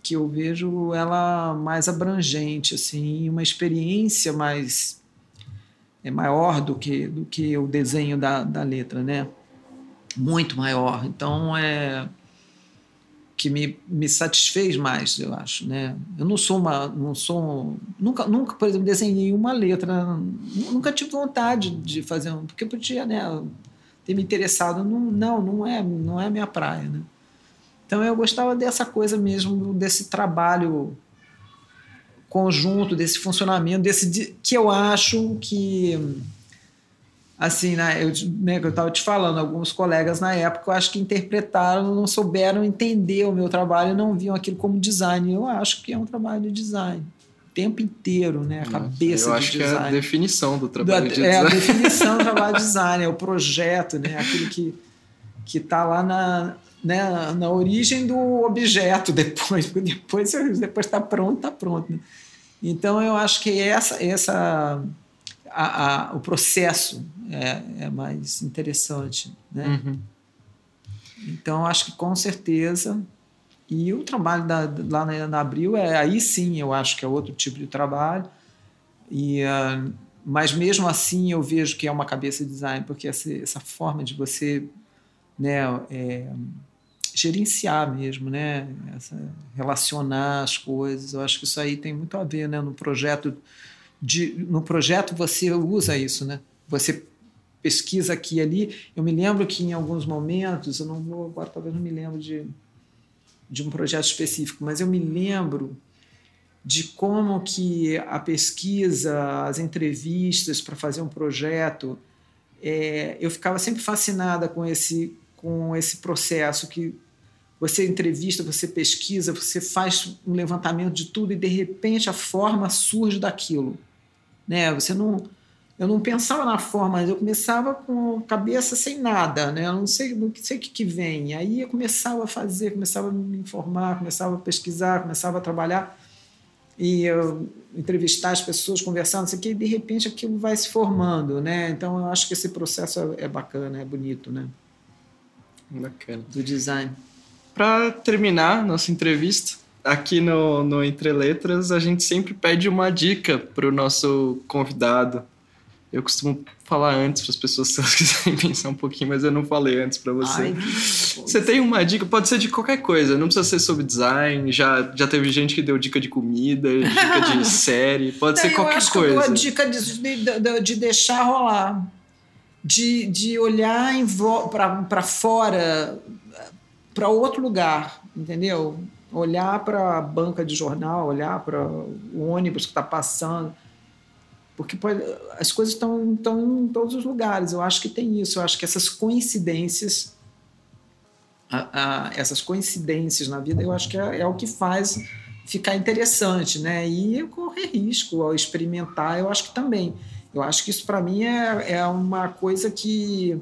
que eu vejo ela mais abrangente assim, uma experiência mais é maior do que do que o desenho da, da letra, né? Muito maior. Então é que me, me satisfez mais, eu acho, né? Eu não sou uma, não sou, nunca, nunca, por exemplo, desenhei uma letra, nunca tive vontade de fazer um, porque podia, né, ter me interessado, não, não, não é, não é minha praia, né? Então eu gostava dessa coisa mesmo, desse trabalho conjunto, desse funcionamento, desse que eu acho que assim, né, eu, né, eu estava te falando, alguns colegas na época, eu acho que interpretaram, não souberam entender o meu trabalho, não viam aquilo como design. Eu acho que é um trabalho de design. O tempo inteiro, né? A cabeça eu acho de design. que é a definição do trabalho da, de é, design. É, a definição do trabalho de design, é o projeto, né? Aquilo que que está lá na, né, na origem do objeto depois, depois depois está pronto, está pronto. Né? Então eu acho que essa essa a, a, o processo é, é, mais interessante. Né? Uhum. Então, acho que com certeza. E o trabalho da, lá na, na, Abril, é, aí sim eu acho que é outro tipo de trabalho. E, uh, mas mesmo assim eu vejo que é uma cabeça de design, porque essa, essa forma de você né, é, gerenciar mesmo, né, essa, relacionar as coisas, eu acho que isso aí tem muito a ver né, no projeto de, no projeto você usa isso, né? Você pesquisa aqui e ali. Eu me lembro que em alguns momentos, eu não vou agora talvez não me lembro de, de um projeto específico, mas eu me lembro de como que a pesquisa, as entrevistas para fazer um projeto, é, eu ficava sempre fascinada com esse com esse processo que você entrevista, você pesquisa, você faz um levantamento de tudo e de repente a forma surge daquilo né? Você não eu não pensava na forma, eu começava com a cabeça sem nada, né? Eu não sei, não sei o que, que vem. Aí eu começava a fazer, começava a me informar, começava a pesquisar, começava a trabalhar e eu, entrevistar as pessoas, conversar, não sei o que, e de repente aquilo vai se formando, né? Então eu acho que esse processo é, é bacana, é bonito, né? Bacana. Do design. Para terminar nossa entrevista, aqui no, no Entre Letras, a gente sempre pede uma dica para o nosso convidado. Eu costumo falar antes para as pessoas se elas quiserem pensar um pouquinho, mas eu não falei antes para você. Ai, você tem uma dica? Pode ser de qualquer coisa, não precisa ser sobre design. Já, já teve gente que deu dica de comida, dica de série, pode ser qualquer eu coisa. Eu dou a dica de, de, de deixar rolar, de, de olhar para fora, para outro lugar, entendeu? olhar para a banca de jornal, olhar para o ônibus que está passando, porque pode, as coisas estão, estão em todos os lugares. Eu acho que tem isso. Eu acho que essas coincidências, a, a, essas coincidências na vida, eu acho que é, é, o que faz ficar interessante, né? E correr risco ao experimentar, eu acho que também. Eu acho que isso para mim é, é uma coisa que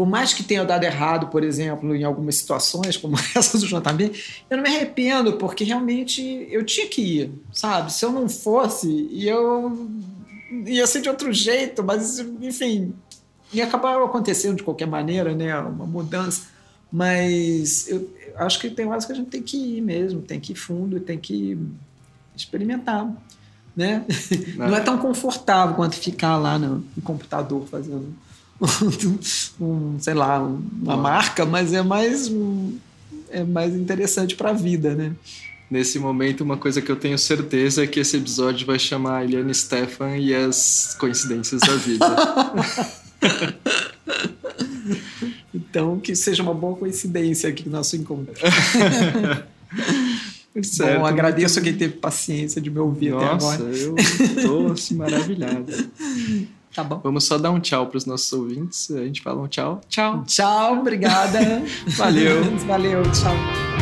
por mais que tenha dado errado, por exemplo, em algumas situações, como essa do JB, eu não me arrependo, porque realmente eu tinha que ir, sabe? Se eu não fosse, eu ia ser de outro jeito, mas, enfim, ia acabar acontecendo de qualquer maneira, né? Uma mudança. Mas eu acho que tem horas que a gente tem que ir mesmo, tem que ir fundo, tem que experimentar. Né? Não, não é tão confortável quanto ficar lá no, no computador fazendo um, sei lá, uma marca, mas é mais, é mais interessante para a vida, né? Nesse momento, uma coisa que eu tenho certeza é que esse episódio vai chamar Eliane Stefan e as coincidências da vida. então, que seja uma boa coincidência aqui no nosso encontro. Certo, Bom, agradeço muito... quem teve paciência de me ouvir Nossa, até agora. eu estou assim, maravilhado. Tá bom. Vamos só dar um tchau para os nossos ouvintes. A gente fala um tchau. Tchau. Tchau, obrigada. Valeu. Valeu, tchau.